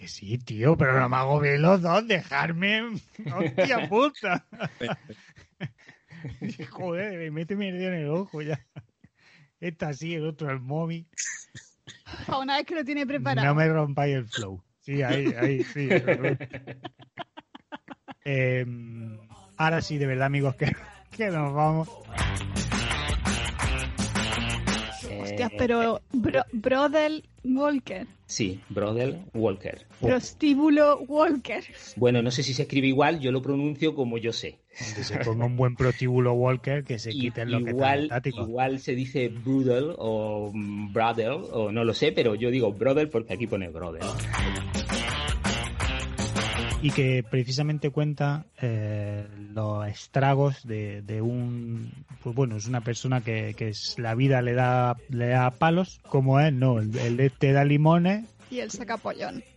Que sí, tío, pero no me hago bien los dos, dejarme. ¡Hostia puta! Joder, méteme el dedo en el ojo ya. Esta sí, el otro el mommy. una vez que lo tiene preparado. No me rompáis el flow. Sí, ahí, ahí, sí. eh, ahora sí, de verdad, amigos, que, que nos vamos. Hostias, pero bro, Brodel Walker. Sí, Brodel Walker. Prostíbulo Walker. Bueno, no sé si se escribe igual, yo lo pronuncio como yo sé. Que se ponga un buen prostíbulo Walker, que se quite lo igual, que está Igual se dice Brudel o Brodel, o no lo sé, pero yo digo Brodel porque aquí pone Brodel y que precisamente cuenta eh, los estragos de, de, un pues bueno es una persona que, que es, la vida le da le da palos como es no el, el te da limones. Y él saca pollón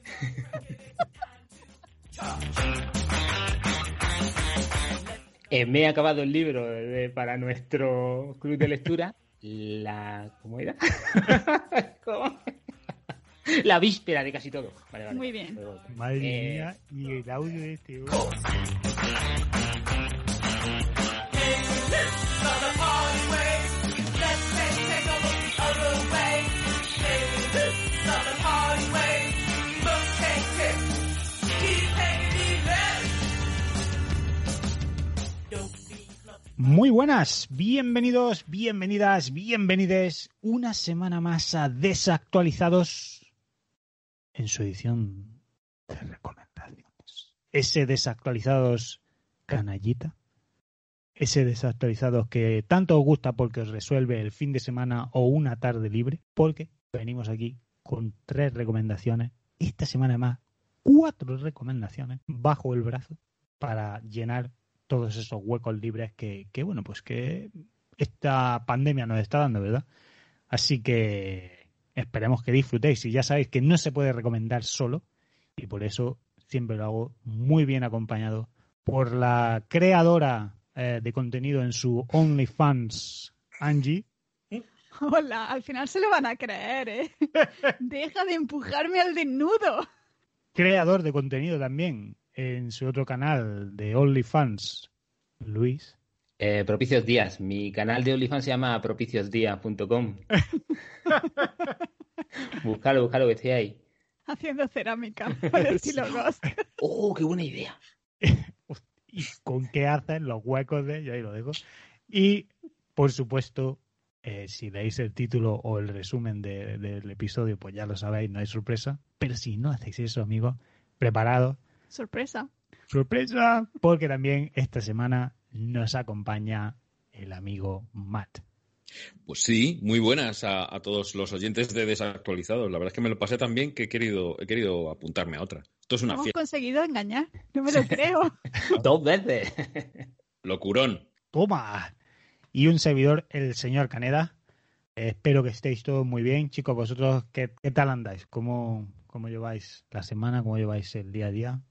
eh, me he acabado el libro de, para nuestro club de lectura. La cómo era ¿Cómo? La víspera de casi todo. Vale, vale. Muy bien. Madre eh... mía, y el audio de este. Muy buenas, bienvenidos, bienvenidas, bienvenides una semana más a Desactualizados en su edición de recomendaciones. Ese desactualizados canallita. Ese desactualizados que tanto os gusta porque os resuelve el fin de semana o una tarde libre. Porque venimos aquí con tres recomendaciones. Esta semana más, cuatro recomendaciones bajo el brazo para llenar todos esos huecos libres que, que bueno, pues que esta pandemia nos está dando, ¿verdad? Así que Esperemos que disfrutéis y ya sabéis que no se puede recomendar solo y por eso siempre lo hago muy bien acompañado por la creadora eh, de contenido en su OnlyFans, Angie. Hola, al final se lo van a creer, ¿eh? Deja de empujarme al desnudo. Creador de contenido también en su otro canal de OnlyFans, Luis. Eh, propicios Días. Mi canal de OnlyFans se llama propiciosdías.com. búscalo, búscalo que estoy ahí. Haciendo cerámica por estilo Ghost. ¡Oh, qué buena idea! ¿Y con qué hacen los huecos de...? Yo ahí lo dejo. Y, por supuesto, eh, si leéis el título o el resumen de, del episodio, pues ya lo sabéis, no hay sorpresa. Pero si no hacéis eso, amigos, preparados. Sorpresa. Sorpresa, porque también esta semana nos acompaña el amigo Matt. Pues sí, muy buenas a, todos los oyentes de Desactualizados. La verdad es que me lo pasé tan bien que he querido, he querido apuntarme a otra. Esto es una Hemos conseguido engañar, no me lo creo. Dos veces. Locurón. Toma. Y un servidor, el señor Caneda. espero que estéis todos muy bien. Chicos, vosotros, ¿qué, tal andáis? ¿Cómo, ¿Cómo lleváis la semana? ¿Cómo lleváis el día a día?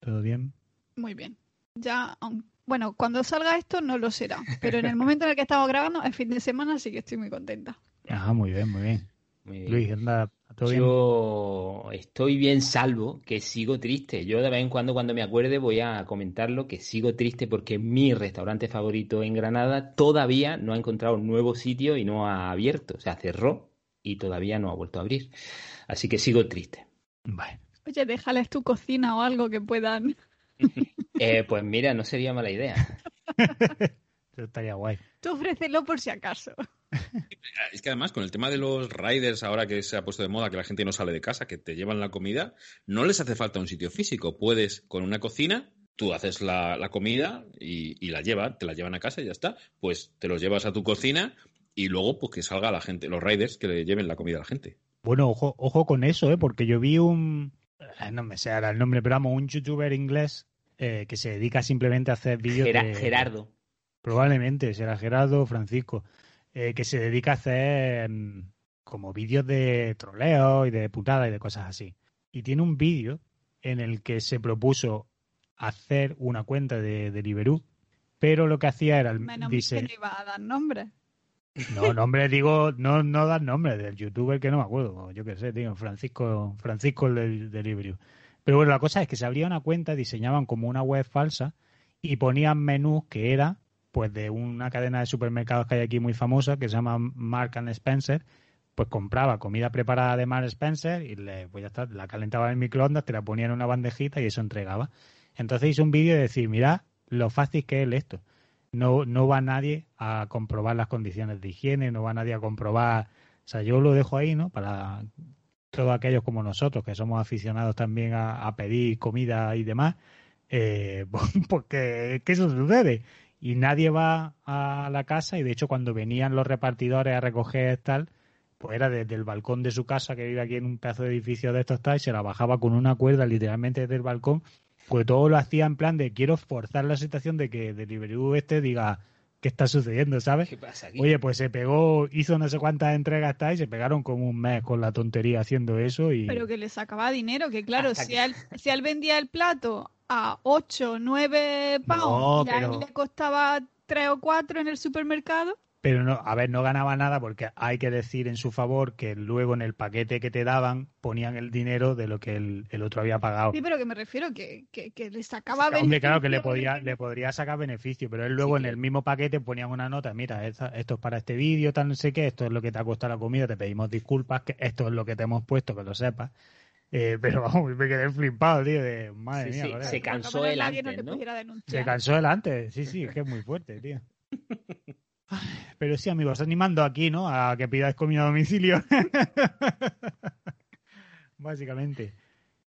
¿Todo bien? Muy bien. Ya, bueno, cuando salga esto no lo será, pero en el momento en el que estamos grabando, el fin de semana, sí que estoy muy contenta. Ajá, muy bien, muy bien. Luis, anda, ¿todo bien? Yo estoy bien salvo, que sigo triste. Yo de vez en cuando, cuando me acuerde, voy a comentarlo, que sigo triste porque mi restaurante favorito en Granada todavía no ha encontrado un nuevo sitio y no ha abierto. O sea, cerró y todavía no ha vuelto a abrir. Así que sigo triste. Bueno. Oye, déjales tu cocina o algo que puedan eh, pues mira, no sería mala idea. Eso estaría guay. Tú ofrécelo por si acaso. Es que además, con el tema de los riders, ahora que se ha puesto de moda que la gente no sale de casa, que te llevan la comida, no les hace falta un sitio físico. Puedes, con una cocina, tú haces la, comida y, la llevan, te la llevan a casa y ya está. Pues te los llevas a tu cocina y luego pues que salga la gente, los riders que le lleven la comida a la gente. Bueno, ojo, ojo con eso, ¿eh? porque yo vi un, eh, no me sé ahora el nombre, pero vamos, un youtuber inglés eh, que se dedica simplemente a hacer vídeos. de, Gerardo. Probablemente, será Gerardo Francisco, eh, que se dedica a hacer mm, como vídeos de troleo y de putada y de cosas así. Y tiene un vídeo en el que se propuso hacer una cuenta de Deliveroo, pero lo que hacía era... Menos dice, que no iba a dar nombre. No, nombre, digo, no, no das nombre del youtuber que no me acuerdo, yo qué sé, tío, Francisco, Francisco el del Delivery. Pero bueno, la cosa es que se abría una cuenta, diseñaban como una web falsa y ponían menús que era pues de una cadena de supermercados que hay aquí muy famosa que se llama Mark and Spencer, pues compraba comida preparada de Mark Spencer y le, pues la calentaba en el microondas, te la ponía en una bandejita y eso entregaba. Entonces hice un vídeo de decir, mira lo fácil que es esto. No, no va nadie a comprobar las condiciones de higiene, no va nadie a comprobar. O sea, yo lo dejo ahí, ¿no? Para todos aquellos como nosotros, que somos aficionados también a, pedir comida y demás, eh, porque ¿qué eso sucede? Y nadie va a la casa y de hecho cuando venían los repartidores a recoger tal, pues era desde el balcón de su casa, que vive aquí en un pedazo de edificio de estos tal, y se la bajaba con una cuerda literalmente desde el balcón, pues todo lo hacía en plan de quiero forzar la situación de que Deliveroo este diga qué está sucediendo, ¿sabes? ¿Qué pasa aquí? Oye, pues se pegó, hizo no sé cuántas entregas tal y se pegaron como un mes con la tontería haciendo eso y... Pero que le sacaba dinero, que claro, Hasta si que- él, si él vendía el plato a 8, 9 No, pounds y a él pero- le costaba 3 o 4 en el supermercado, Pero no, a ver, no ganaba nada porque hay que decir en su favor que luego en el paquete que te daban ponían el dinero de lo que el, el otro había pagado. sí, pero que me refiero que, que, que le sacaba Hombre, claro que le beneficio podía, le podría sacar beneficio, pero él luego Sí, en que- el mismo paquete ponían una nota, mira, esta- esto es para este vídeo, tal no sé qué, esto es lo que te ha costado la comida, te pedimos disculpas, que esto es lo que te hemos puesto, que lo sepas. Eh, pero vamos, me quedé flipado, tío, de madre Sí, mía, se cansó nadie antes, no Se cansó delante, sí, sí, es que es muy fuerte, tío. Pero sí, amigos, animando aquí, ¿no? A que pidáis comida a domicilio. Básicamente.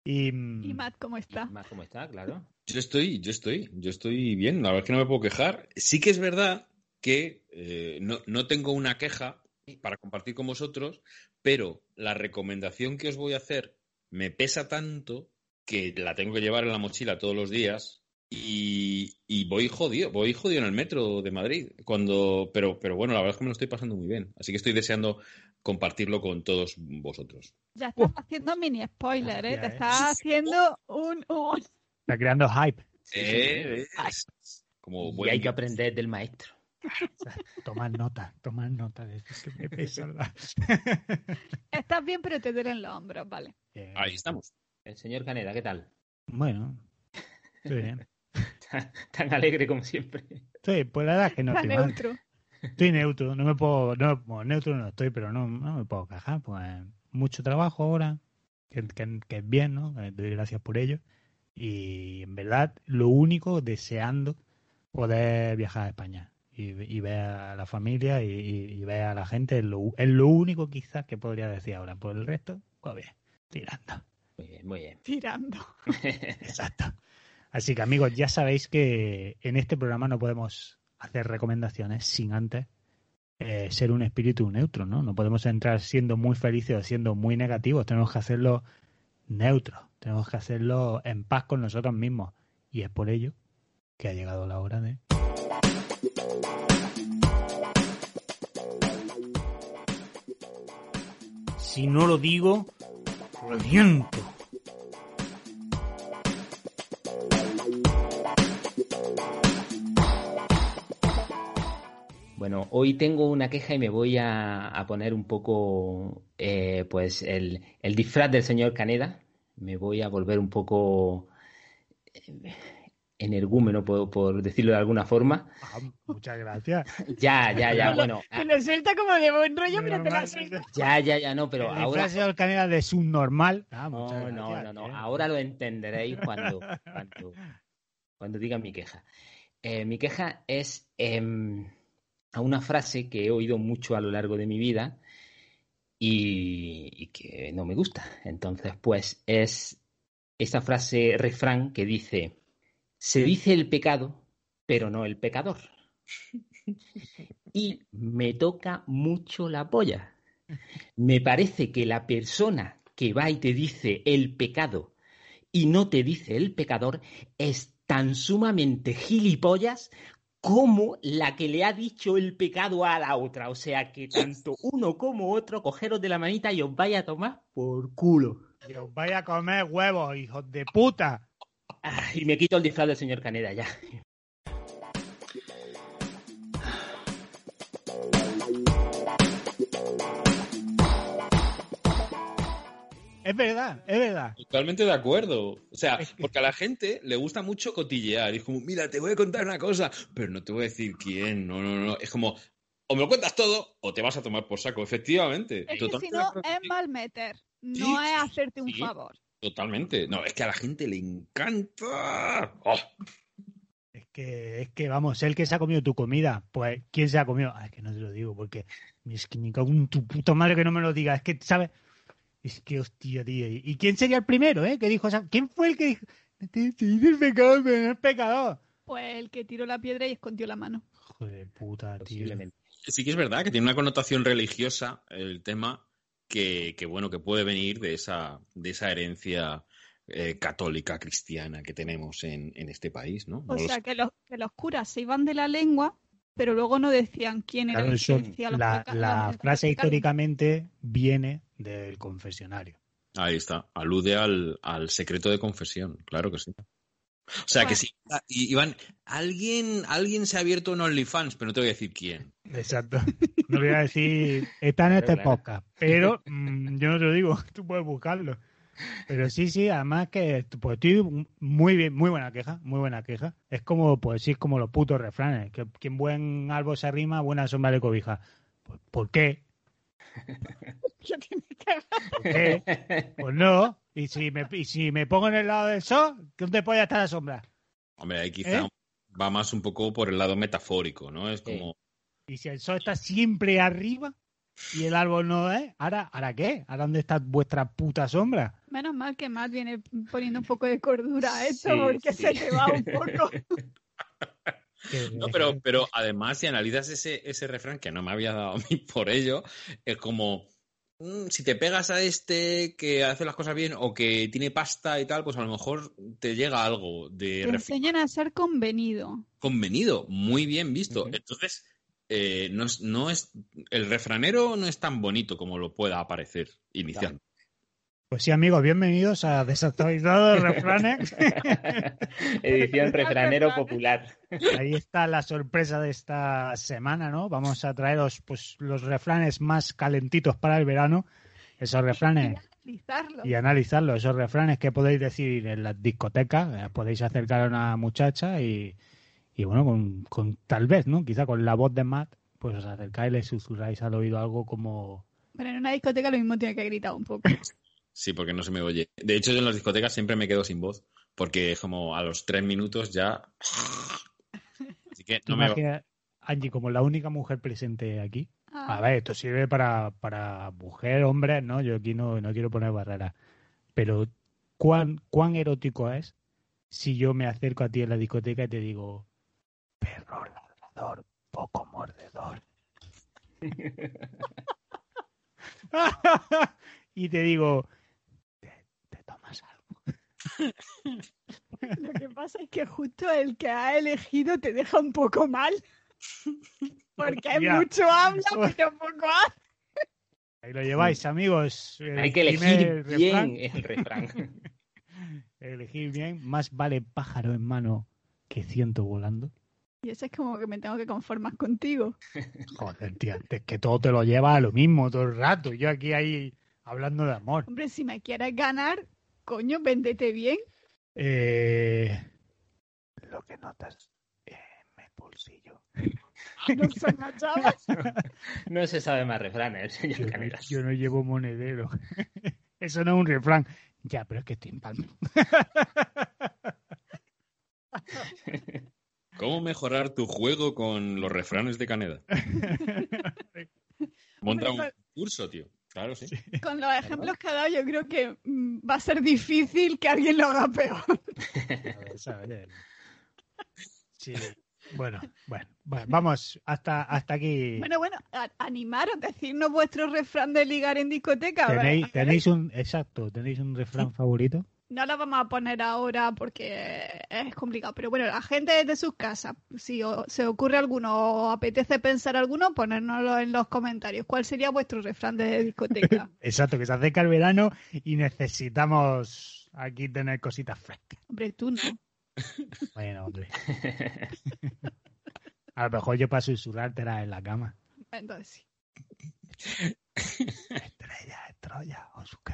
Y, mm, Y Matt, ¿cómo está? Como está, claro. Yo estoy, yo estoy, yo estoy bien. La verdad es que no me puedo quejar. Sí que es verdad que eh, no, no tengo una queja para compartir con vosotros, pero la recomendación que os voy a hacer me pesa tanto que la tengo que llevar en la mochila todos los días y, y voy jodido, voy jodido en el metro de Madrid. Cuando, pero, pero bueno, la verdad es que me lo estoy pasando muy bien. Así que estoy deseando compartirlo con todos vosotros. Ya estás haciendo mini spoiler, ¿eh? Te ¿eh? estás haciendo un... un- está creando hype. Eh, es como Y hay que aprender del maestro. Tomar nota, tomar nota de eso que me pesa. la- Estás bien, pero te duelen los hombros, vale. Ahí estamos. El señor Caneda, ¿qué tal? Bueno, estoy bien. Tan alegre como siempre. Estoy, pues la verdad es que no estoy mal. neutro. Estoy neutro, no me puedo, no, bueno, neutro no estoy, pero no, no me puedo quejar, pues mucho trabajo ahora, que, que- que es bien, ¿no? Eh, Doy gracias por ello. Y en verdad, lo único, deseando poder viajar a España y, y ver a la familia y, y- y ver a la gente, es lo, es lo único quizás que podría decir ahora. Por el resto, pues bien, tirando. Muy bien, muy bien. Tirando. Exacto. Así que amigos, ya sabéis que en este programa no podemos hacer recomendaciones sin antes eh, ser un espíritu neutro, ¿no? No podemos entrar siendo muy felices o siendo muy negativos. Tenemos que hacerlo neutro. Tenemos que hacerlo en paz con nosotros mismos. Y es por ello que ha llegado la hora de... Si no lo digo, reviento. Bueno, hoy tengo una queja y me voy a, a poner un poco, eh, pues, el, el disfraz del señor Caneda. Me voy a volver un poco eh, energúmeno, por, por decirlo de alguna forma. Ah, muchas gracias. Ya, ya, ya, bueno. Te ah, lo suelta como de buen rollo, pero te lo suelta. Ya, ya, ya, no, pero el ahora... disfraz del canela de subnormal. Ah, No, no, gracias, no, no. eh. Ahora lo entenderéis cuando, cuando, cuando diga mi queja. Eh, mi queja es em, a una frase que he oído mucho a lo largo de mi vida y, y que no me gusta. Entonces, pues es esa frase refrán que dice, se dice el pecado, pero no el pecador. Y me toca mucho la polla. Me parece que la persona que va y te dice el pecado y no te dice el pecador es tan sumamente gilipollas como la que le ha dicho el pecado a la otra. O sea que tanto uno como otro, cogeros de la manita y os vaya a tomar por culo. Que os vaya a comer huevos, hijos de puta. Ah, y me quito el disfraz del señor Caneda ya. Es verdad, es verdad. Totalmente de acuerdo. O sea, Es que- porque a la gente le gusta mucho cotillear. Y es como, mira, te voy a contar una cosa, pero no te voy a decir quién. No, no, no. Es como, o me lo cuentas todo o te vas a tomar por saco. Efectivamente. Es que si no, es mal meter. No Sí, es hacerte un sí. favor. Totalmente. No, es que a la gente le encanta. Oh, Es que, es que, vamos, el que se ha comido tu comida, pues, ¿quién se ha comido? Ah, es que no te lo digo, porque es que me cago en tu puta madre que no me lo digas. Es que, ¿sabes? Es que, hostia, tío. ¿Y quién sería el primero, eh? Que dijo esa... ¿Quién fue el que dijo? Te, te dice el pecado, pero no es pecador. Pues el que tiró la piedra y escondió la mano. Joder de puta, tío. Sí que es verdad que tiene una connotación religiosa el tema que, que, bueno, que puede venir de esa, de esa herencia eh, católica cristiana que tenemos en, en este país, ¿no? O sea, que los, que los curas se iban de la lengua, pero luego no decían quién era Claro, el la, la frase históricamente viene del confesionario. Ahí está. Alude al, al secreto de confesión, claro que sí. O sea que sí. Ah, Iván, alguien, alguien se ha abierto un OnlyFans, pero no te voy a decir quién. Exacto. No voy a decir, está en este Claro. podcast, pero mm, yo no te lo digo, tú puedes buscarlo. Pero sí, sí, además que pues estoy muy bien, muy buena queja, muy buena queja. Es como, pues sí, es como los putos refranes, que quien buen árbol se arrima, buena sombra le cobija. Pues, ¿Por qué? ¿Qué tiene que ver? Pues no. Y si me, y si me pongo en el lado del sol, ¿dónde puede estar la sombra? Hombre, ahí quizá ¿Eh? va más un poco por el lado metafórico, ¿no? Es como, Y si el sol está siempre arriba y el árbol no es, ¿ahora, ¿ahora qué? ¿Ahora dónde está vuestra puta sombra? Menos mal que Matt viene poniendo un poco de cordura a esto Sí, porque sí. se te va un poco. No, pero, pero además, si analizas ese, ese refrán, que no me había dado a mí por ello, es como, mm, si te pegas a este que hace las cosas bien o que tiene pasta y tal, pues a lo mejor te llega algo de Te enseñan a ser convenido. convenido, muy bien visto. Entonces, eh, no, es, no es, el refranero no es tan bonito como lo pueda parecer inicialmente. Pues sí, amigos, bienvenidos a Desactualizados Refranes. Edición refranero popular. Ahí está la sorpresa de esta semana, ¿no? Vamos a traeros pues los refranes más calentitos para el verano. Esos refranes Analizarlo. y analizarlos, esos refranes que podéis decir en las discotecas, eh, podéis acercar a una muchacha y, y bueno, con, con tal vez, ¿no? Quizá con la voz de Matt, pues os acercáis y le susurráis al oído algo como Pero en una discoteca lo mismo tiene que gritar un poco. Sí, porque no se me oye. De hecho, yo en las discotecas siempre me quedo sin voz, porque como a los tres minutos ya... Así que ¿Tú no me... imaginas, Angie, como la única mujer presente aquí? Ah, A ver, esto sirve para, para mujer, hombre, ¿no? Yo aquí no, no quiero poner barreras. Pero, ¿cuán, ¿cuán erótico es si yo me acerco a ti en la discoteca y te digo, perro ladrador, poco mordedor? y te digo, ¿te, te tomas algo? Lo que pasa es que justo el que ha elegido te deja un poco mal. Porque hay mucho habla, pero poco hace. Ahí lo lleváis, amigos. El Hay que elegir refrán. bien el refrán. Elegir bien. Más vale pájaro en mano que ciento volando. Y eso es como que me tengo que conformar contigo. Joder, tío, es que todo te lo lleva a lo mismo todo el rato. Yo aquí ahí hablando de amor. Hombre, si me quieres ganar, coño, véndete bien. Eh, lo que notas en mi bolsillo. No son. No se sabe más refranes, señor Yo, Canelas. yo no llevo monedero. Eso no es un refrán. Ya, pero es que estoy en palma. ¿Cómo mejorar tu juego con los refranes de Caneda? Monta un curso, tío. Claro, sí. Con los ejemplos que ha dado, yo creo que mm, va a ser difícil que alguien lo haga peor. Sí. Bueno, bueno, bueno, vamos hasta, hasta aquí. Bueno, bueno, a- animaros, decirnos vuestro refrán de ligar en discoteca. a ver, ¿Tenéis, a ver. tenéis un, exacto, ¿tenéis un refrán favorito? No lo vamos a poner ahora porque es complicado. Pero bueno, la gente desde sus casas, si se ocurre alguno o apetece pensar alguno, ponérnoslo en los comentarios. ¿Cuál sería vuestro refrán de discoteca? Exacto, que se acerca el verano y necesitamos aquí tener cositas frescas. Hombre, tú no. Bueno, hombre. A lo mejor yo para susurrártela en la cama. Entonces sí. Estrella, estrella, o su que.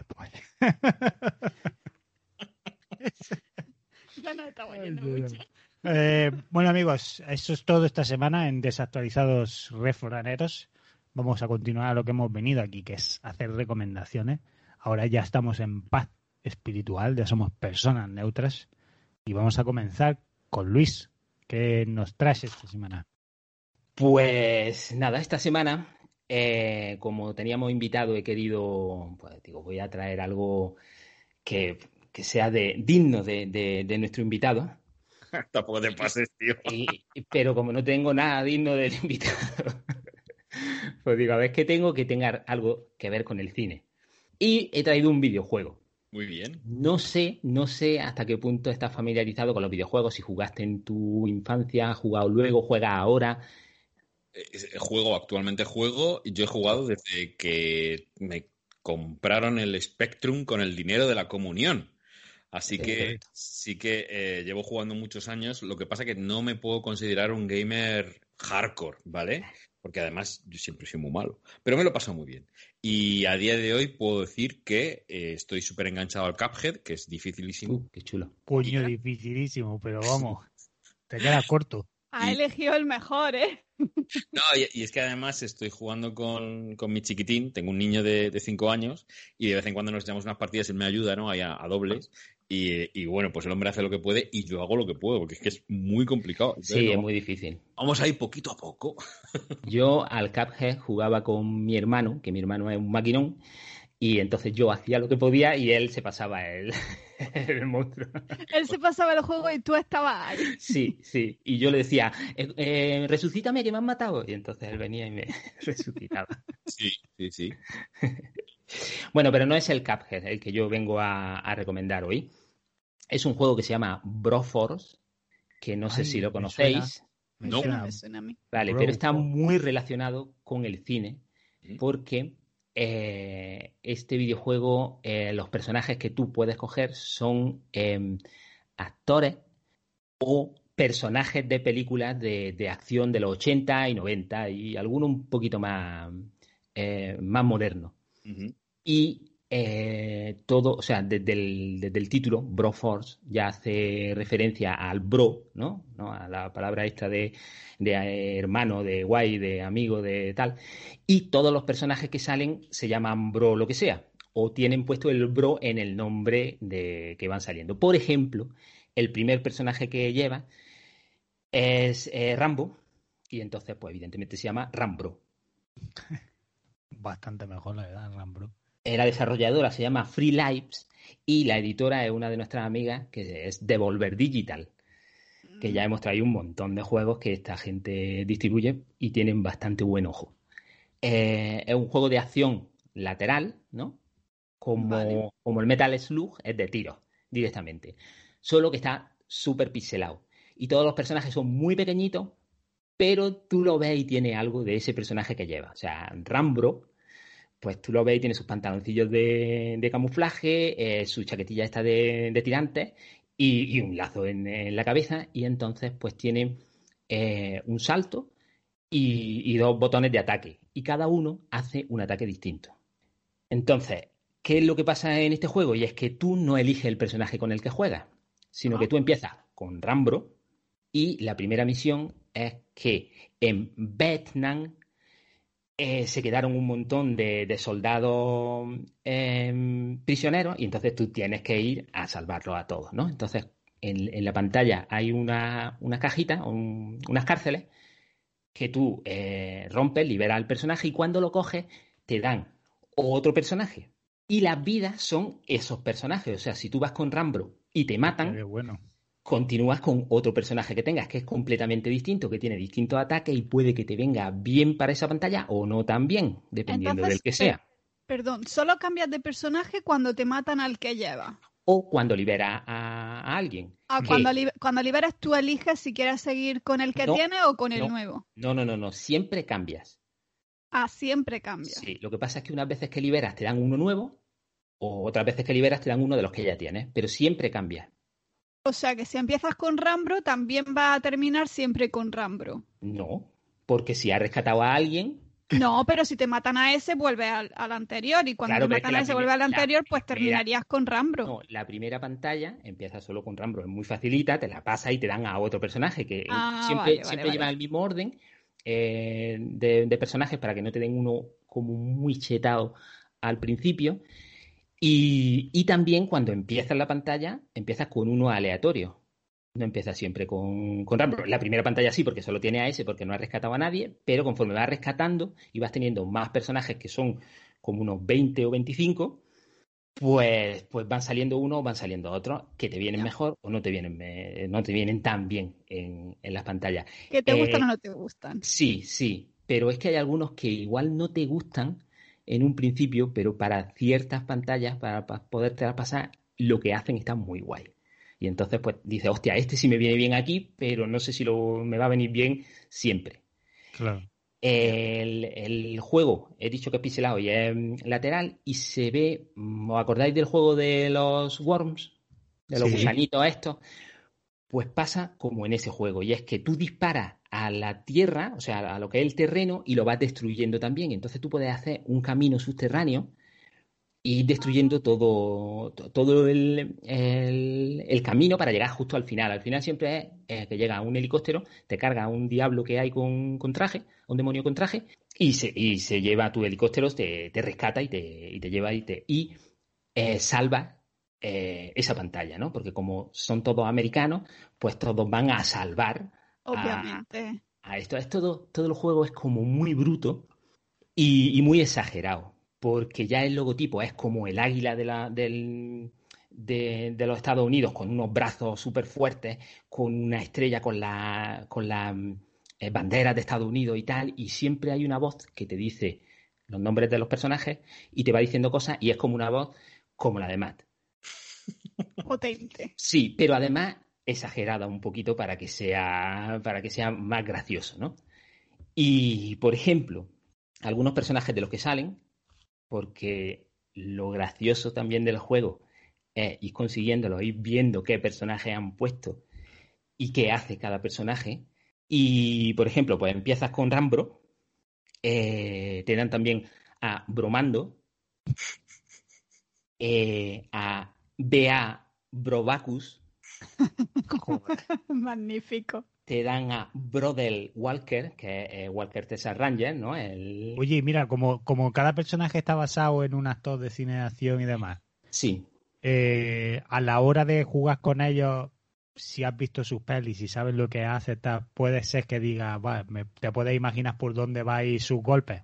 Ya nos estamos yendo mucho. Eh, bueno amigos, eso es todo esta semana en Desactualizados Refraneros. Vamos a continuar a lo que hemos venido aquí, que es hacer recomendaciones. Ahora ya estamos en paz espiritual, ya somos personas neutras. Y vamos a comenzar con Luis. ¿Qué nos traes esta semana? Pues nada, esta semana, eh, como teníamos invitado, he querido, pues digo, voy a traer algo que, que sea de, digno de, de- de nuestro invitado. Tampoco te pases, tío. Y- pero como no tengo nada digno del invitado, pues digo, a ver qué tengo que tenga algo que ver con el cine. Y he traído un videojuego. Muy bien. No sé, no sé hasta qué punto estás familiarizado con los videojuegos, si jugaste en tu infancia, has jugado luego, juegas ahora. Eh, Juego, actualmente juego. Yo he jugado desde que me compraron el Spectrum con el dinero de la comunión. Así que sí que eh, llevo jugando muchos años. Lo que pasa que no me puedo considerar un gamer hardcore, ¿vale? Porque además yo siempre soy muy malo. Pero me lo paso muy bien. Y a día de hoy puedo decir que eh, estoy súper enganchado al Cuphead, que es dificilísimo. Uh, qué chulo. Puño dificilísimo, pero vamos, te queda corto. Ha Y- elegido el mejor, ¿eh? No, y, y es que además estoy jugando con, con mi chiquitín, tengo un niño de, de cinco años y de vez en cuando nos echamos unas partidas, él me ayuda, ¿no? Ahí a, a dobles. Y, y bueno, pues el hombre hace lo que puede y yo hago lo que puedo, porque es que es muy complicado. Entonces, Sí, es muy difícil. Vamos a ir poquito a poco. Yo al Cuphead jugaba con mi hermano, que mi hermano es un maquinón, y entonces yo hacía lo que podía y él se pasaba el, el monstruo. Él se pasaba el juego y tú estabas ahí. Sí, sí. Y yo le decía, eh, eh, resucítame que me han matado. Y entonces él venía y me resucitaba. Sí, sí, sí. Bueno, pero no es el Cuphead el que yo vengo a, a recomendar hoy. Es un juego que se llama Broforce, que no sé si lo me conocéis. Me No. suena- Me suena a mí. Vale, Bro pero está muy relacionado con el cine, porque eh, este videojuego, eh, los personajes que tú puedes coger son eh, actores o personajes de películas de, de acción de los 80 y 90 y algunos un poquito más, eh, más modernos. Ujú. Y eh, todo, o sea, desde el, desde el título, Broforce, ya hace referencia al bro, ¿no? ¿No? A la palabra esta de, de eh, hermano, de guay, de amigo, de tal. Y todos los personajes que salen se llaman bro lo que sea. O tienen puesto el bro en el nombre de que van saliendo. Por ejemplo, el primer personaje que lleva es eh, Rambo. Y entonces, pues evidentemente se llama Rambro. Bastante mejor, la verdad, Rambro. La desarrolladora se llama Free Lives y la editora es una de nuestras amigas que es Devolver Digital, que ya hemos traído un montón de juegos que esta gente distribuye y tienen bastante buen ojo. Eh, es un juego de acción lateral, ¿no? Como, Vale. como el Metal Slug, es de tiro directamente. Solo que está súper pixelado. Y todos los personajes son muy pequeñitos, pero tú lo ves y tiene algo de ese personaje que lleva. O sea, Rambro, pues tú lo ves y tiene sus pantaloncillos de, de camuflaje, eh, su chaquetilla esta de, de tirantes y, y un lazo en, en la cabeza. Y entonces, pues tiene eh, un salto y, y dos botones de ataque. Y cada uno hace un ataque distinto. Entonces, ¿qué es lo que pasa en este juego? Y es que tú no eliges el personaje con el que juegas, sino Ah. que tú empiezas con Rambro y la primera misión es que en Vietnam eh, se quedaron un montón de, soldados em, prisioneros y entonces tú tienes que ir a salvarlos a todos, ¿no? Entonces, en, la pantalla hay una, una cajita, un- unas cárceles que tú eh, rompes, liberas al personaje y cuando lo coges te dan otro personaje. Y las vidas son esos personajes. O sea, si tú vas con Rambro y te matan, bueno. Continúas con otro personaje que tengas que es completamente distinto, que tiene distintos ataques y puede que te venga bien para esa pantalla o no tan bien, dependiendo Entonces, del que sea. Perdón, solo cambias de personaje cuando te matan al que lleva. O cuando liberas a, alguien. Ah, Que- cuando, li- cuando liberas tú eliges si quieres seguir con el que No, tiene o con el no. nuevo. No, no, no, no, siempre cambias. Ah, siempre cambia. Sí, lo que pasa es que unas veces que liberas te dan uno nuevo o otras veces que liberas te dan uno de los que ya tienes, pero siempre cambias. O sea que si empiezas con Rambro, también va a terminar siempre con Rambro. No, porque si has rescatado a alguien, No, pero si te matan a ese, vuelve al, al anterior. Y cuando Claro, te es matan que a ese, vuelve al anterior, pues primera- terminarías con Rambro. No, la primera pantalla empieza solo con Rambro, es muy facilita, te la pasa y te dan a otro personaje que Ah, siempre, vale, siempre vale. llevan el mismo orden eh, de, de personajes para que no te den uno como muy chetado al principio. Y, y también cuando empiezas la pantalla, empiezas con uno aleatorio. No empiezas siempre con, con. La primera pantalla sí, porque solo tiene a ese, porque no ha rescatado a nadie, pero conforme vas rescatando y vas teniendo más personajes que son como unos 20 o 25, pues, pues van saliendo unos, van saliendo otros, que te vienen Ya. mejor o no te vienen, me- no te vienen tan bien en, en las pantallas. ¿Que te Eh, gustan o no te gustan? Sí, sí, pero es que hay algunos que igual no te gustan en un principio, pero para ciertas pantallas, para, para poderte pasar, lo que hacen está muy guay. Y entonces, pues dices, hostia, este sí me viene bien aquí, pero no sé si lo, me va a venir bien siempre. Claro. El, el juego, he dicho que es pixelado y es mm, lateral, y se ve, mm, ¿os acordáis del juego de los worms? De los Sí. gusanitos estos. Pues pasa como en ese juego, y es que tú disparas a la tierra, o sea, a lo que es el terreno, y lo vas destruyendo también. Entonces tú puedes hacer un camino subterráneo y ir destruyendo todo, to- todo el, el- camino para llegar justo al final. Al final siempre es eh, que llega un helicóptero, te carga un diablo que hay con, con traje, un demonio con traje, y se, y se lleva a tu helicóptero, te, te rescata y te, y te lleva y te y eh, salva eh, esa pantalla, ¿no? Porque como son todos americanos, pues todos van a salvar Obviamente. a esto. Es todo, todo el juego es como muy bruto y, y muy exagerado, porque ya el logotipo es como el águila de, la, del, de, de los Estados Unidos, con unos brazos súper fuertes, con una estrella con la, con la eh, bandera de Estados Unidos y tal, y siempre hay una voz que te dice los nombres de los personajes y te va diciendo cosas y es como una voz como la de Matt. Potente. Sí, pero además exagerada un poquito para que sea, para que sea más gracioso, ¿no? Y, por ejemplo, algunos personajes de los que salen, porque lo gracioso también del juego es ir consiguiéndolo, ir viendo qué personajes han puesto y qué hace cada personaje. Y, por ejemplo, pues empiezas con Rambro, eh, te dan también a Bromando, eh, a Bea Brovacus, Magnífico. te dan a Brodel Walker, que es eh, Walker Texas Ranger, ¿no? El... Oye, mira, como, como cada personaje está basado en un actor de cine de acción y demás, Sí, eh, a la hora de jugar con ellos, si has visto sus pelis y sabes lo que hace, tal, puede ser que digas, va, me- te puedes imaginar por dónde va a ir sus golpes.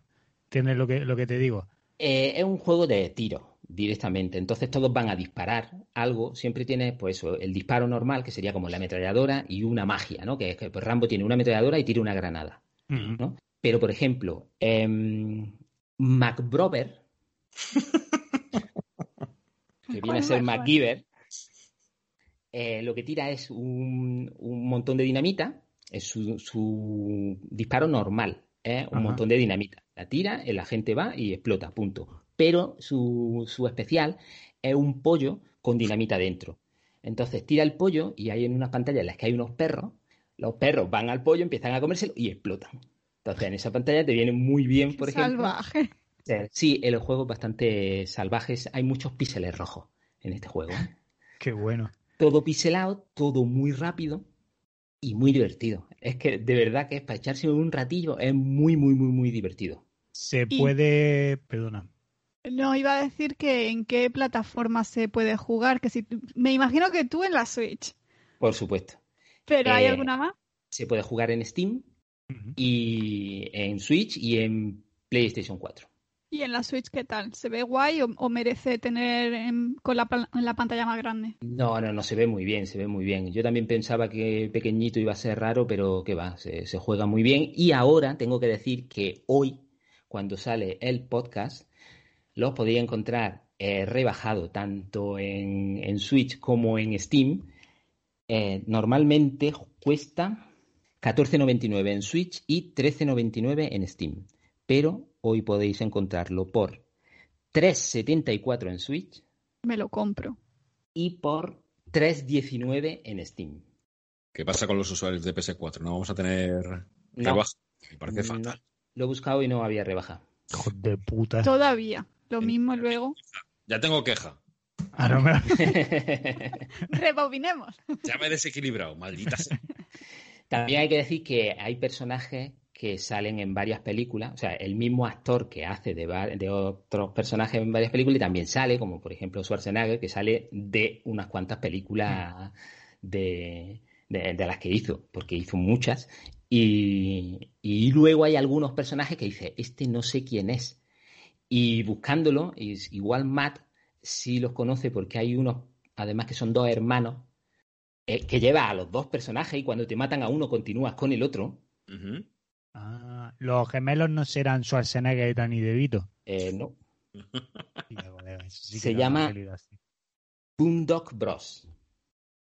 ¿Tienes lo que, lo que te digo? Eh, es un juego de tiro directamente, entonces todos van a disparar algo, siempre tienes pues eso, el disparo normal, que sería como la ametralladora, y una magia, ¿no? Que es que pues, Rambo tiene una ametralladora y tira una granada. ¿no? Pero, por ejemplo, em, MacBrover, que viene a ser MacGyver, eh, lo que tira es un, un montón de dinamita, es su, su disparo normal, ¿eh? un Ajá. montón de dinamita. La tira, el agente va y explota, punto. Pero su, su especial es un pollo con dinamita dentro. Entonces tira el pollo y hay en unas pantallas en las que hay unos perros, los perros van al pollo, empiezan a comérselo y explotan. Entonces en esa pantalla te viene muy bien, por ejemplo. Salvaje. Sí, el juego es bastante salvaje. Hay muchos píxeles rojos en este juego. Qué bueno. Todo pixelado, todo muy rápido y muy divertido. Es que de verdad que es para echarse un ratillo, es muy, muy, muy, muy divertido. Se Y- puede, perdona, No, iba a decir que en qué plataforma se puede jugar, que si me imagino que tú en la Switch, Por supuesto. pero ¿hay Eh, alguna más? Se puede jugar en Steam y en Switch y en PlayStation 4. ¿Y en la Switch qué tal? ¿Se ve guay o, o merece tener en, con la, en la pantalla más grande? No, no, no, se ve muy bien, se ve muy bien. Yo también pensaba que pequeñito iba a ser raro, pero que va, se, se juega muy bien. Y ahora tengo que decir que hoy, cuando sale el podcast, los podéis encontrar eh, rebajado tanto en, en Switch como en Steam. Eh, normalmente cuesta 14.99 en Switch y 13.99 en Steam. Pero hoy podéis encontrarlo por 3.74 en Switch Me lo compro. y por 3.19 en Steam. ¿Qué pasa con los usuarios de PS4? ¿No vamos a tener No, rebaja? Me parece no, fatal. Lo he buscado y no había rebaja. Hijo de puta. Todavía. Lo mismo luego. Ya tengo queja. Ahora me- Rebobinemos. Ya me he desequilibrado, maldita sea. También hay que decir que hay personajes que salen en varias películas, o sea, el mismo actor que hace de, de otros personajes en varias películas y también sale, como por ejemplo Schwarzenegger, que sale de unas cuantas películas de, de- de las que hizo, porque hizo muchas. Y, y luego hay algunos personajes que dice, este no sé quién es. Y buscándolo, igual Matt sí los conoce porque hay unos, además que son dos hermanos, eh, que lleva a los dos personajes y cuando te matan a uno continúas con el otro. Ah, los gemelos no serán Schwarzenegger y Danny DeVito. Eh, no, sí Se llama-. Boondock Bros.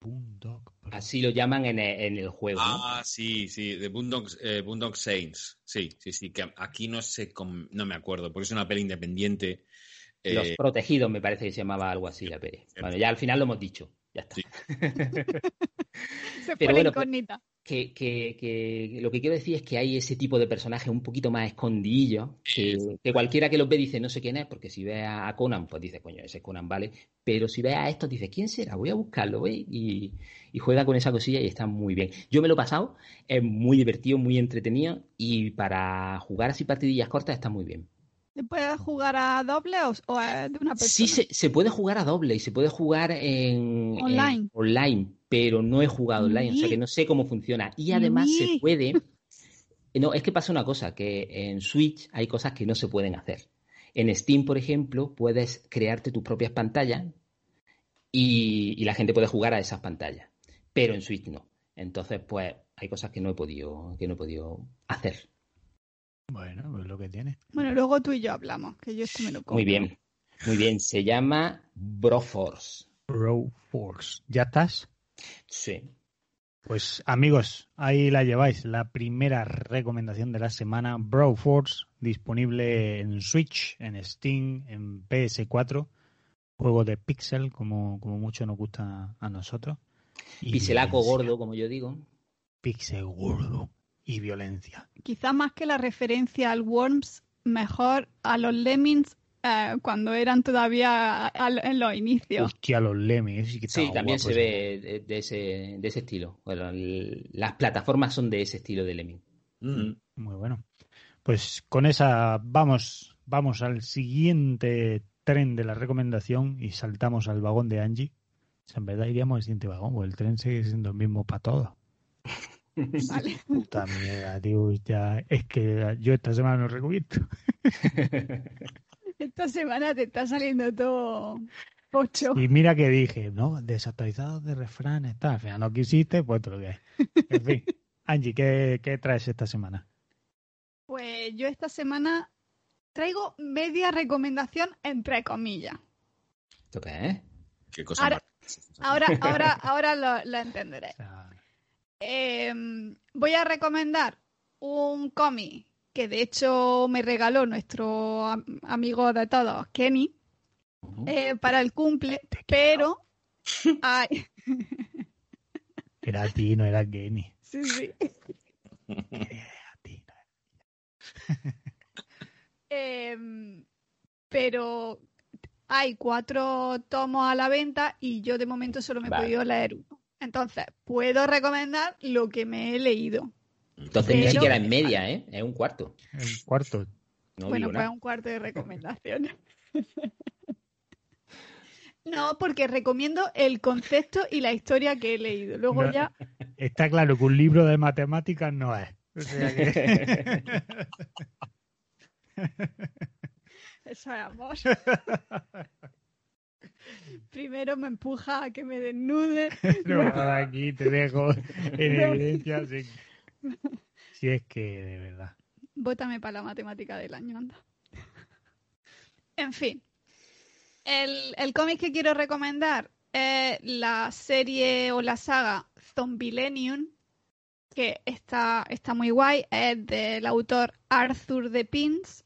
Boondock. Así lo llaman en el, en el juego. ¿no? Ah, sí, sí, de Boondock, eh, Boondock Saints. Sí, sí, sí, que aquí no sé, cómo- no me acuerdo, porque es una peli independiente. Eh, Los protegidos me parece que se llamaba algo así la peli. Bueno, ya al final lo hemos dicho. Ya está. Sí. Se fue Pero la bueno, pues-. Que, que- que lo que quiero decir es que hay ese tipo de personajes un poquito más escondidillos, que, que cualquiera que los ve dice no sé quién es, porque si ve a Conan, pues dice, coño, ese es Conan, vale. Pero si ve a estos, dice, ¿quién será? Voy a buscarlo, voy. Y, y juega con esa cosilla y está muy bien. Yo me lo he pasado, es muy divertido, muy entretenido, y para jugar así partidillas cortas está muy bien. ¿Se puede jugar a doble o, o a- de una persona? Sí, se, se puede jugar a doble y se puede jugar en Online. en online, pero no he jugado online, o sea que no sé cómo funciona. Y además se puede. No, es que pasa una cosa, que en Switch hay cosas que no se pueden hacer. En Steam, por ejemplo, puedes crearte tus propias pantallas y, y la gente puede jugar a esas pantallas, pero en Switch no. Entonces, pues hay cosas que no he podido, que no he podido hacer. Bueno, pues lo que tiene. Bueno, luego tú y yo hablamos, que yo esto me lo compro. Muy bien, muy bien. Se llama Broforce. Pro Force. ¿Ya estás? Sí. Pues amigos, ahí la lleváis, la primera recomendación de la semana, Bro Force, disponible en Switch, en Steam, en PS4, juego de pixel, como, como mucho nos gusta a nosotros. Y Piselaco violencia. gordo, como yo digo. Pixel gordo y violencia. Quizás más que la referencia al Worms, mejor a los Lemmings eh, cuando eran todavía al- en los inicios. Hostia, los lemes. Sí, que Sí, estaba también guapo se ve de, ese, de ese estilo. Bueno, el- las plataformas son de ese estilo de Lemming. mm, Muy bueno. Pues con esa vamos, vamos al siguiente tren de la recomendación y saltamos al vagón de Angie. O sea, en verdad iríamos al siguiente vagón, porque el tren sigue siendo el mismo para todos. Vale. Puta mierda, tío. Ya, es que yo esta semana no recomiendo. Esta semana te está saliendo todo pocho. Y mira que dije, ¿no? Desactualizados de refranes, tal. Al final no quisiste, pues te lo que es. En fin. Angie, ¿qué, qué traes esta semana? Pues yo esta semana traigo media recomendación entre comillas. ¿Esto qué es? qué cosa Ahora- Ahora, ahora, ahora lo, lo entenderé. O sea, Eh, voy a recomendar un cómic que de hecho me regaló nuestro am- amigo de todos, Kenny, eh, para el cumple, pero hay, era a ti, no era Kenny. sí, sí. Era a ti, no Em, pero hay cuatro tomos a la venta y yo de momento solo me he Vale. podido leer uno. Entonces, puedo recomendar lo que me he leído. Entonces ni Pero- siquiera en media, ¿eh? Es un cuarto. El cuarto. No bueno, pues un cuarto de recomendaciones. no, porque recomiendo el concepto y la historia que he leído. Luego No. ya, Está claro que un libro de matemáticas no es. O sea que... eso es amor. Primero me empuja a que me desnude. No, aquí te dejo en evidencia. Si es que, de verdad. Bótame para la matemática del año, anda. En fin. El, el cómic que quiero recomendar es la serie o la saga Zombilenium, que está, está muy guay. Es del autor Arthur de Pins.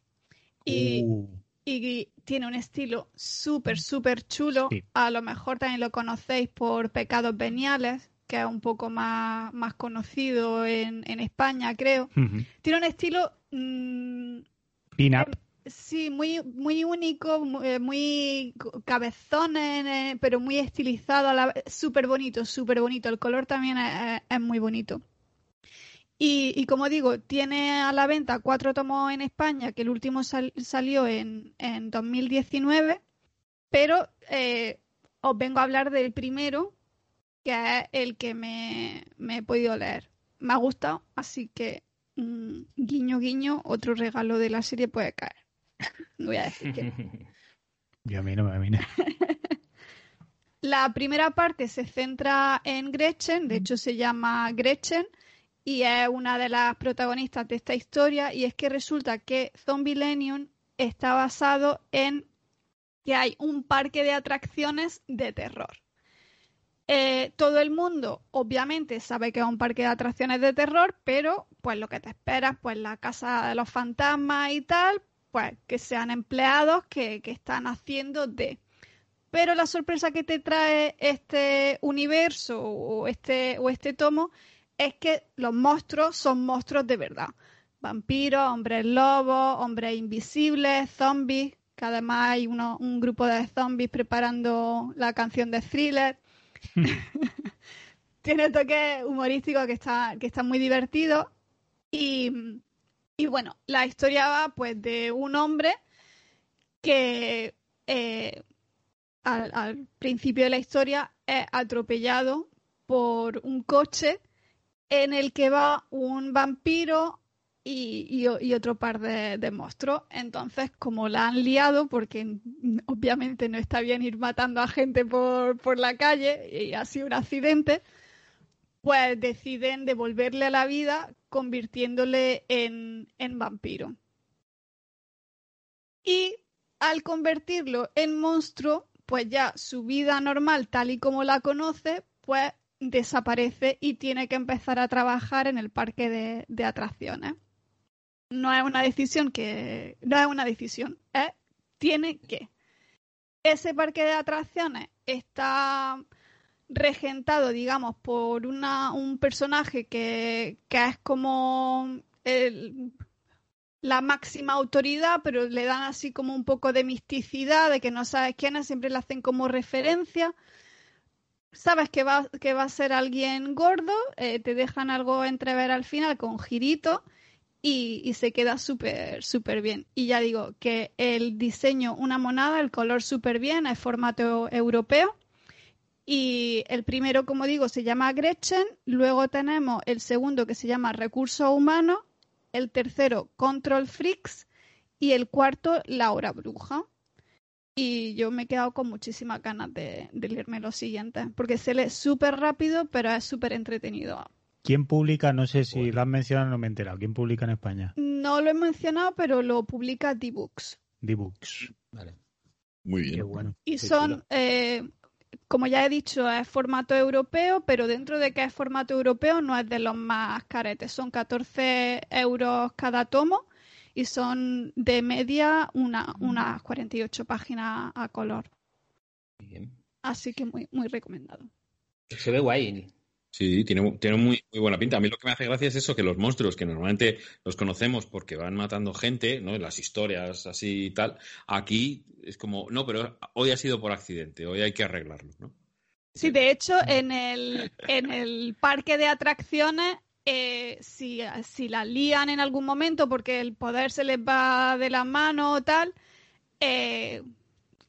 Y, Uh, y tiene un estilo súper, súper chulo. Sí. A lo mejor también lo conocéis por Pecados Veniales, que es un poco más, más conocido en, en España, creo tiene un estilo mm, Pin-up. sí, muy, muy único, eh, muy cabezones, eh, pero muy estilizado. Súper bonito, súper bonito. El color también es, es- es muy bonito. Y, y como digo, tiene a la venta cuatro tomos en España, que el último sal- salió en, en 2019, pero eh, os vengo a hablar del primero, que es el que me, me he podido leer. Me ha gustado, así que mm, guiño, guiño, otro regalo de la serie puede caer. Voy a decir que Yo a mí no me viene. La primera parte se centra en Gretchen, de hecho se llama Gretchen y es una de las protagonistas de esta historia y es que resulta que Zombie está basado en que hay un parque de atracciones de terror. Eh, todo el mundo obviamente sabe que es un parque de atracciones de terror, pero pues lo que te esperas, pues la casa de los fantasmas y tal, pues que sean empleados que, que están haciendo de... Pero la sorpresa que te trae este universo o este, o este tomo es que los monstruos son monstruos de verdad. Vampiros, hombres lobos, hombres invisibles, zombies, que además hay uno- un grupo de zombies preparando la canción de thriller. Tiene toque humorístico que está, que está muy divertido. Y, y bueno, la historia va pues de un hombre que eh, al, al principio de la historia es atropellado por un coche en el que va un vampiro y, otro par de, monstruos. Entonces, como la han liado, porque obviamente no está bien ir matando a gente por, por la calle y ha sido un accidente, pues deciden devolverle a la vida convirtiéndole en, vampiro. Y al convertirlo en monstruo, pues ya su vida normal, tal y como la conoce, pues desaparece y tiene que empezar a trabajar en el parque de atracciones. No es una decisión que. No es una decisión, tiene que. Ese parque de atracciones está regentado, digamos, por una, un personaje que, que es como la máxima autoridad, pero le dan así como un poco de misticidad, de que no sabes quién es, siempre le hacen como referencia. Sabes que va, que va a ser alguien gordo, eh, te dejan algo entrever al final con girito y, se queda súper, súper bien. Y ya digo que el diseño, una monada, el color súper bien, es formato europeo. Y el primero, como digo, se llama Gretchen. Luego tenemos el segundo que se llama Recursos Humanos. El tercero, Control Freaks. Y el cuarto, Laura Bruja. Y yo me he quedado con muchísimas ganas de, de leerme los siguientes. Porque se lee súper rápido, pero es súper entretenido. ¿Quién publica? No sé si Bueno. lo has mencionado, no me he enterado. ¿Quién publica en España? No lo he mencionado, pero lo publica D-Books. D-Books. Vale. Muy Qué bien. bueno. Y Qué son, eh, como ya he dicho, es formato europeo, pero dentro de que es formato europeo no es de los más caretes. Son 14 euros cada tomo y son de media una, unas 48 páginas a color. Muy bien. Así que muy, muy recomendado. Se ve guay. Sí, tiene, tiene muy, muy buena pinta. A mí lo que me hace gracia es eso, que los monstruos que normalmente los conocemos porque van matando gente, ¿no? Las historias así y tal, aquí es como, no, pero hoy ha sido por accidente, hoy hay que arreglarlo, ¿no? Sí, de hecho, en el, en el parque de atracciones, eh, si, si la lían en algún momento porque el poder se les va de las manos o tal, eh,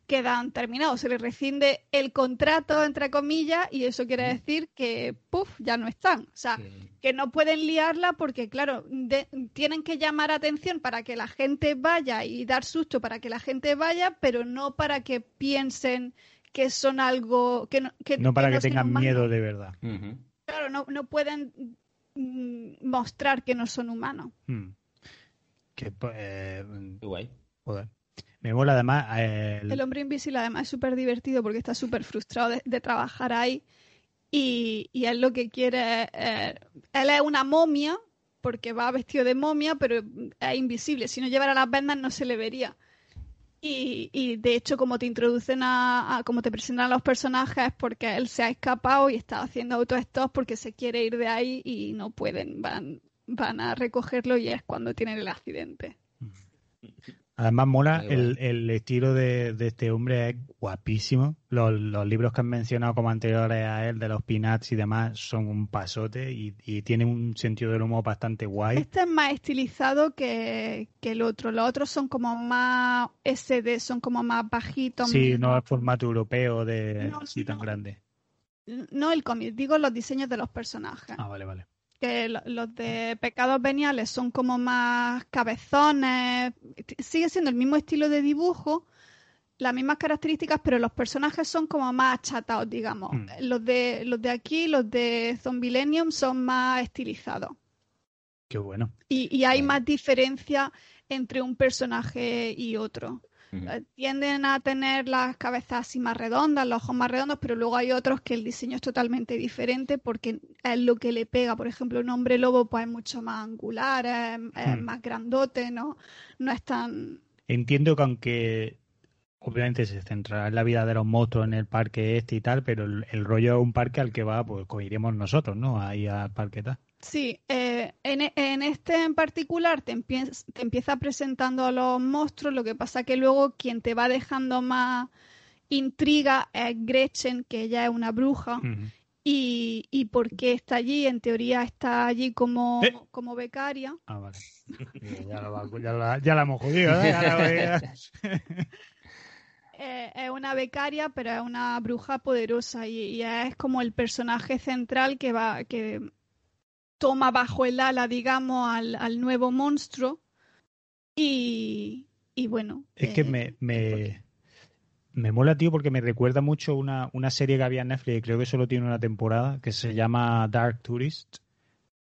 quedan terminados. Se les rescinde el contrato, entre comillas, y eso quiere decir que, puff, ya no están. O sea, Que- que no pueden liarla porque, claro, de- tienen que llamar atención para que la gente vaya y dar susto para que la gente vaya, pero no para que piensen que son algo que no, que, No para que, tengan humanos. miedo de verdad. Claro, no, no pueden mm, mostrar que no son humanos. Hmm. Que, pues, eh, Qué guay. joder. Me mola además eh, el- El hombre invisible además es súper divertido porque está súper frustrado de, de trabajar ahí y, y él lo que quiere eh, él es una momia porque va vestido de momia pero es invisible. Si no llevara las vendas no se le vería. Y, y de hecho como te introducen a, a- como te presentan a los personajes es porque él se ha escapado y está haciendo autostop porque se quiere ir de ahí y no pueden, van van a recogerlo y es cuando tienen el accidente. Además, mola el, el estilo de, de este hombre, es guapísimo. Los, los libros que han mencionado como anteriores a él, de los Peanuts y demás, son un pasote y, y tiene un sentido del humor bastante guay. Este es más estilizado que, que el otro. Los otros son como más SD, son como más bajitos. Sí, no es formato europeo de No, así tan grande. No el cómic, digo los diseños de los personajes. Ah, vale, vale. Que lo- los de Pecados Veniales son como más cabezones, sigue siendo el mismo estilo de dibujo, las mismas características, pero los personajes son como más achatados, digamos. Mm. Los de los de aquí, los de Zombilenium son más estilizados. Qué bueno. Y, y hay más diferencia entre un personaje y otro. Eh, Tienden a tener las cabezas así más redondas, los ojos más redondos, pero luego hay otros que el diseño es totalmente diferente porque es lo que le pega. Por ejemplo, un hombre lobo pues es mucho más angular, es, es Hmm. más grandote, ¿no? No es tan... Entiendo que aunque obviamente se centrará en la vida de los monstruos en el parque este y tal, pero el, el rollo es un parque al que va, pues iremos nosotros, ¿no? Ahí al parque tal. Sí, eh, en, en este en particular te, empie- te empieza presentando a los monstruos, lo que pasa que luego quien te va dejando más intriga es Gretchen, que ella es una bruja. Y, y por qué está allí. En teoría está allí como, Eh. como becaria. Ah, vale. Ya, lo va- ya lo- ya la hemos jodido, ¿eh? Ya la- Eh, es una becaria, pero es una bruja poderosa y, y es como el personaje central que va, que toma bajo el ala, digamos, al, al nuevo monstruo. Y, y bueno. Es que eh, me, me, me mola, tío, porque me recuerda mucho una, una serie que había en Netflix, y creo que solo tiene una temporada, que se llama Dark Tourist,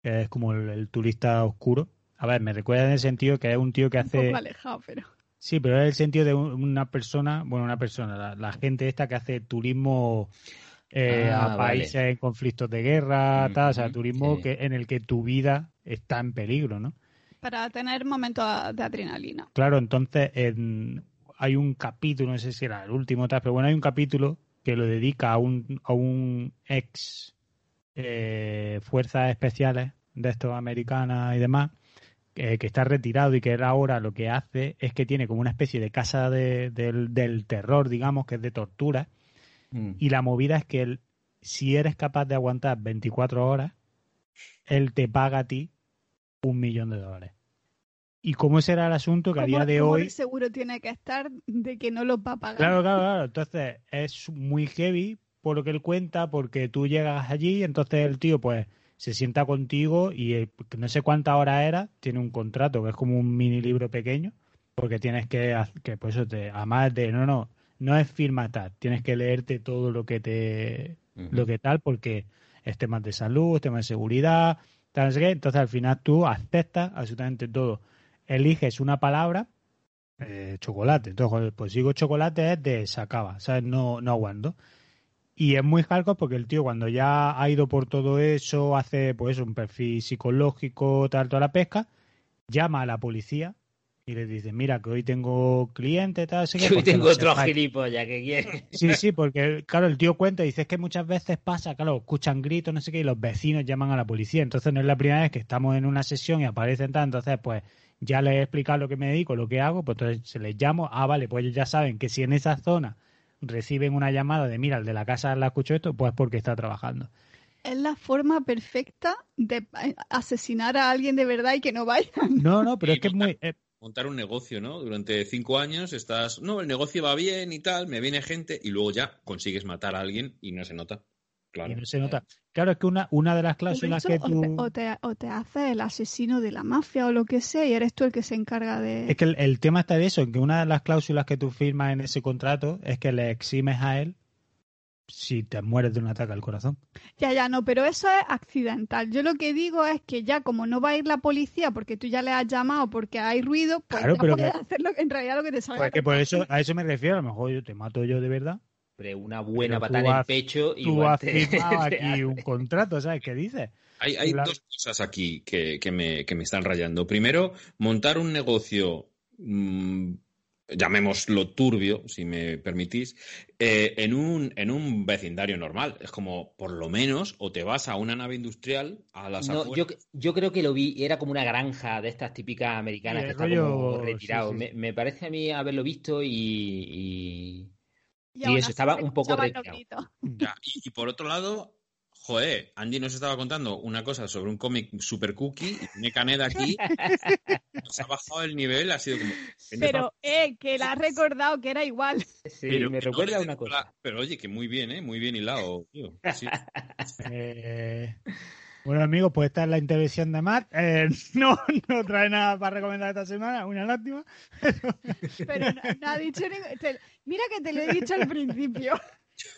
que es como el, el turista oscuro. A ver, me recuerda en el sentido que es un tío que un hace... poco alejado, pero. Sí, pero es el sentido de un- una persona, bueno, una persona, la, la gente esta que hace turismo eh, Ah, a vale. países en conflictos de guerra, tal, o sea, Ujú, turismo sí. que, en el que tu vida está en peligro, ¿no? Para tener momentos de adrenalina. Claro, entonces en- hay un capítulo, no sé si era el último, tal, pero bueno, hay un capítulo que lo dedica a un, a un ex eh, fuerzas especiales de estos americanas y demás, que, que está retirado y que él ahora lo que hace es que tiene como una especie de casa de- del, del terror, digamos, que es de tortura, Mm. y la movida es que él, si eres capaz de aguantar 24 horas, él te paga a ti un millón de dólares. ¿Y cómo será el asunto que a ¿Cómo- día de cómo hoy... seguro tiene que estar de que no los va a pagar? Claro, claro, claro. Entonces es muy heavy por lo que él cuenta, porque tú llegas allí, entonces el tío pues se sienta contigo y eh, no sé cuántas horas era, tiene un contrato que es como un mini libro pequeño, porque tienes que, que pues eso te, además de, no, no, no es firma tal, tienes que leerte todo lo que te, lo que tal, porque es temas de salud, es temas de seguridad, tal, sé qué. Entonces al final tú aceptas absolutamente todo. Eliges una palabra, eh, chocolate. Entonces, pues sigo chocolate es de se acaba, ¿sabes? No, no aguanto. Y es muy hardcore porque el tío cuando ya ha ido por todo eso, hace pues un perfil psicológico, tal, toda la pesca, llama a la policía y le dice, mira que hoy tengo cliente, tal, sé qué, Yo porque tengo otro sepáis". gilipollas que quiere. Sí, sí, porque claro, el tío cuenta y dice "Es que muchas veces pasa, claro, escuchan gritos, no sé qué, y los vecinos llaman a la policía. Entonces no es la primera vez que estamos en una sesión y aparecen tal, entonces pues ya les he explicado lo que me dedico, lo que hago, pues entonces se les llamo, ah, vale, pues ellos ya saben que si en esa zona reciben una llamada de, mira, el de la casa la escuchó esto, pues porque está trabajando. Es la forma perfecta de eh, asesinar a alguien de verdad y que no vaya. No, no, pero es que es muy... Montar un negocio, ¿no? Durante cinco años estás, no, el negocio va bien y tal, me viene gente y luego ya consigues matar a alguien y no se nota. Claro. y no se nota. Claro, es que una, una de las cláusulas que tú... te, o, te, o te haces el asesino de la mafia o lo que sea y eres tú el que se encarga de... Es que el, el tema está de eso, en que una de las cláusulas que tú firmas en ese contrato es que le eximes a él si te mueres de un ataque al corazón. Ya, ya, no, pero eso es accidental. Yo lo que digo es que ya como no va a ir la policía porque tú ya le has llamado porque hay ruido, pues Claro, ya pero puedes que- hacer lo que- en realidad lo que te salga. Pues que por eso, a eso me refiero, a lo mejor yo te mato yo de verdad. Pero una buena Pero patada en el pecho y Tú has firmado aquí un contrato, ¿sabes qué dices? Hay, dos cosas aquí que, que me, que me están rayando. Primero, montar un negocio mm, llamémoslo turbio, si me permitís, eh, en, un, en un vecindario normal. Es como, por lo menos, o te vas a una nave industrial a las no, yo, yo, creo que lo vi, era como una granja de estas típicas americanas que está como retirado. Me, parece a mí haberlo visto y... y... eso estaba un poco retirado. y, por otro lado, Joder, Andy nos estaba contando una cosa sobre un cómic super cookie y tiene Caneda aquí. nos ha bajado el nivel, ha sido como. Pero, eh, que la ha recordado que era igual. Sí, pero me recuerda una cosa. Pero oye, que muy bien, ¿eh? Muy bien hilado, tío. Eh, bueno, amigos, pues esta es la intervención de Matt. Eh, no, no trae nada para recomendar esta semana, una lástima. Pero no, ha dicho ni... Mira que te lo he dicho al principio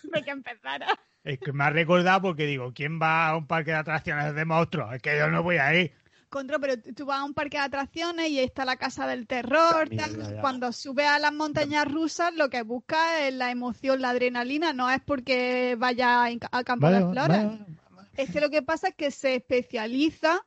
de que empezara. Es que me ha recordado porque digo, ¿quién va a un parque de atracciones de monstruos? Es que yo no voy a ir. Contra, pero tú vas a un parque de atracciones y está la casa del terror. Cuando sube a las montañas rusas, lo que busca es la emoción, la adrenalina, no es porque vaya a campo de flores. es que lo que pasa es que se especializa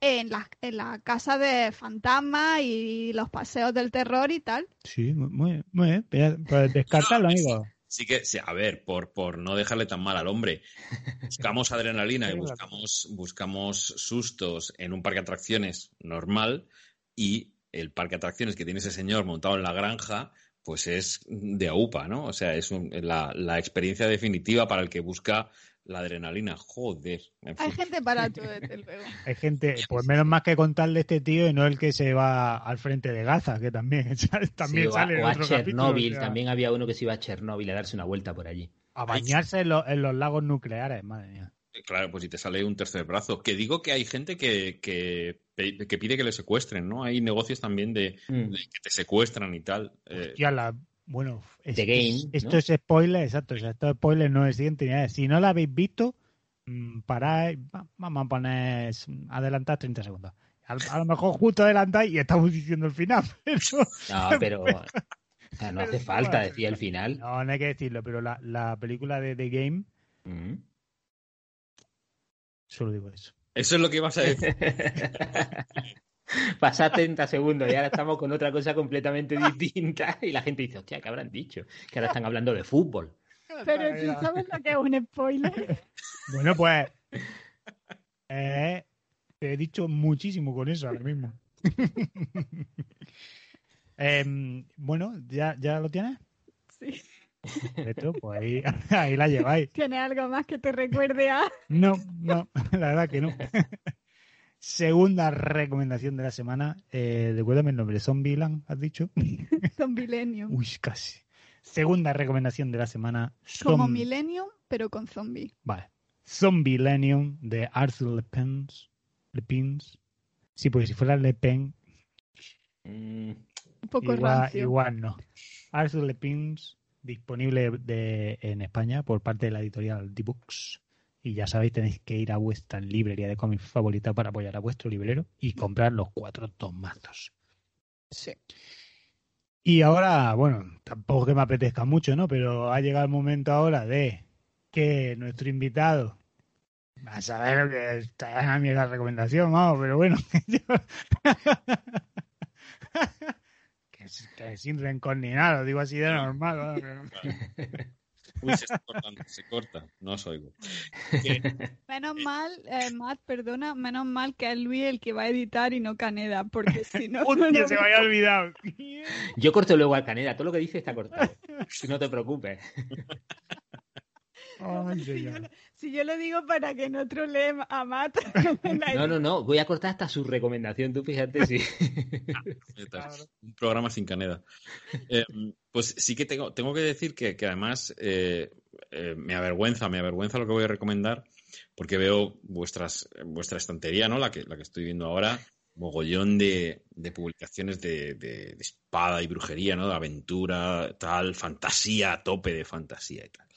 en la, en la casa de fantasmas y los paseos del terror y tal. Sí, muy, muy bien. Pues descartarlo, amigo sí que, a ver, por, por no dejarle tan mal al hombre, buscamos adrenalina y buscamos, buscamos sustos en un parque de atracciones normal y el parque de atracciones que tiene ese señor montado en la granja, pues es de AUPA, ¿no? O sea, es la, la experiencia definitiva para el que busca la adrenalina, joder. Hay gente para todo, desde luego. Hay gente, pues menos más que contarle este tío y no el que se va al frente de Gaza, que también, también sale o a, Chernobyl, también había uno que se iba a Chernobyl a darse una vuelta por allí. A bañarse en, los lagos nucleares, madre mía. Eh, claro, pues si te sale un tercer brazo. Que digo que hay gente que, que, pide que le secuestren, ¿no? Hay negocios también de, mm. que te secuestran y tal. Eh. Hostia, la, bueno, Game, esto es spoiler, exacto. esto es spoiler, no es siguiente. Si no lo habéis visto, mm, parad, vamos a poner, adelantar 30 segundos. A, lo mejor justo adelantáis y estamos diciendo el final. no, pero no hace falta decir el final. No, no hay que decirlo, pero la, la película de The Game, mm. solo digo eso. Eso es lo que ibas a decir. Pasa 30 segundos y ahora estamos con otra cosa completamente distinta y la gente dice, hostia, ¿qué habrán dicho? Que ahora están hablando de fútbol. Pero tú sabes lo que es un spoiler. Bueno, pues eh, te he dicho muchísimo con eso ahora mismo. Em, bueno, ¿ya, ¿ya lo tienes? Sí. Esto, pues ahí, ahí la lleváis. ¿Tiene algo más que te recuerde a...? No, no, la verdad que no. Segunda recomendación de la semana. Eh, recuérdame el nombre. Zombieland, has dicho. Zombilenium. Uy, casi. Segunda recomendación de la semana. Como Millennium, pero con zombie. Vale. Zombilenium de Arthur Le Pens. Le Pins. Sí, porque si fuera Le Pen. Mm, un poco igual, igual no. Arthur Le Pins, disponible de, en España por parte de la editorial D-Books. Y ya sabéis, tenéis que ir a vuestra librería de cómics favorita para apoyar a vuestro librero y comprar los cuatro tomazos. Sí. Y ahora, bueno, tampoco que me apetezca mucho, ¿no? Pero ha llegado el momento ahora de que nuestro invitado va a saber que está en mi la recomendación, vamos, pero bueno. que, que, sin rencor ni nada, lo digo así de normal. Uy, se está cortando, se corta, no os oigo. Menos mal, eh, Matt, perdona, menos mal que es Luis el que va a editar y no Caneda, porque si no... no se me había olvidado. Yo corto luego al Caneda, todo lo que dice está cortado. No te preocupes si, yo, lo digo para que no trolee a Matt. no, no, no. Voy a cortar hasta su recomendación. Tú fíjate si. Un programa sin caneda. Eh, pues sí que tengo, tengo que decir que, además eh, eh, me avergüenza, me avergüenza lo que voy a recomendar, porque veo vuestras, vuestra estantería, ¿no? La que, la que estoy viendo ahora, mogollón de, de publicaciones de, de, espada y brujería, ¿no? De aventura, tal, fantasía, a tope de fantasía y tal.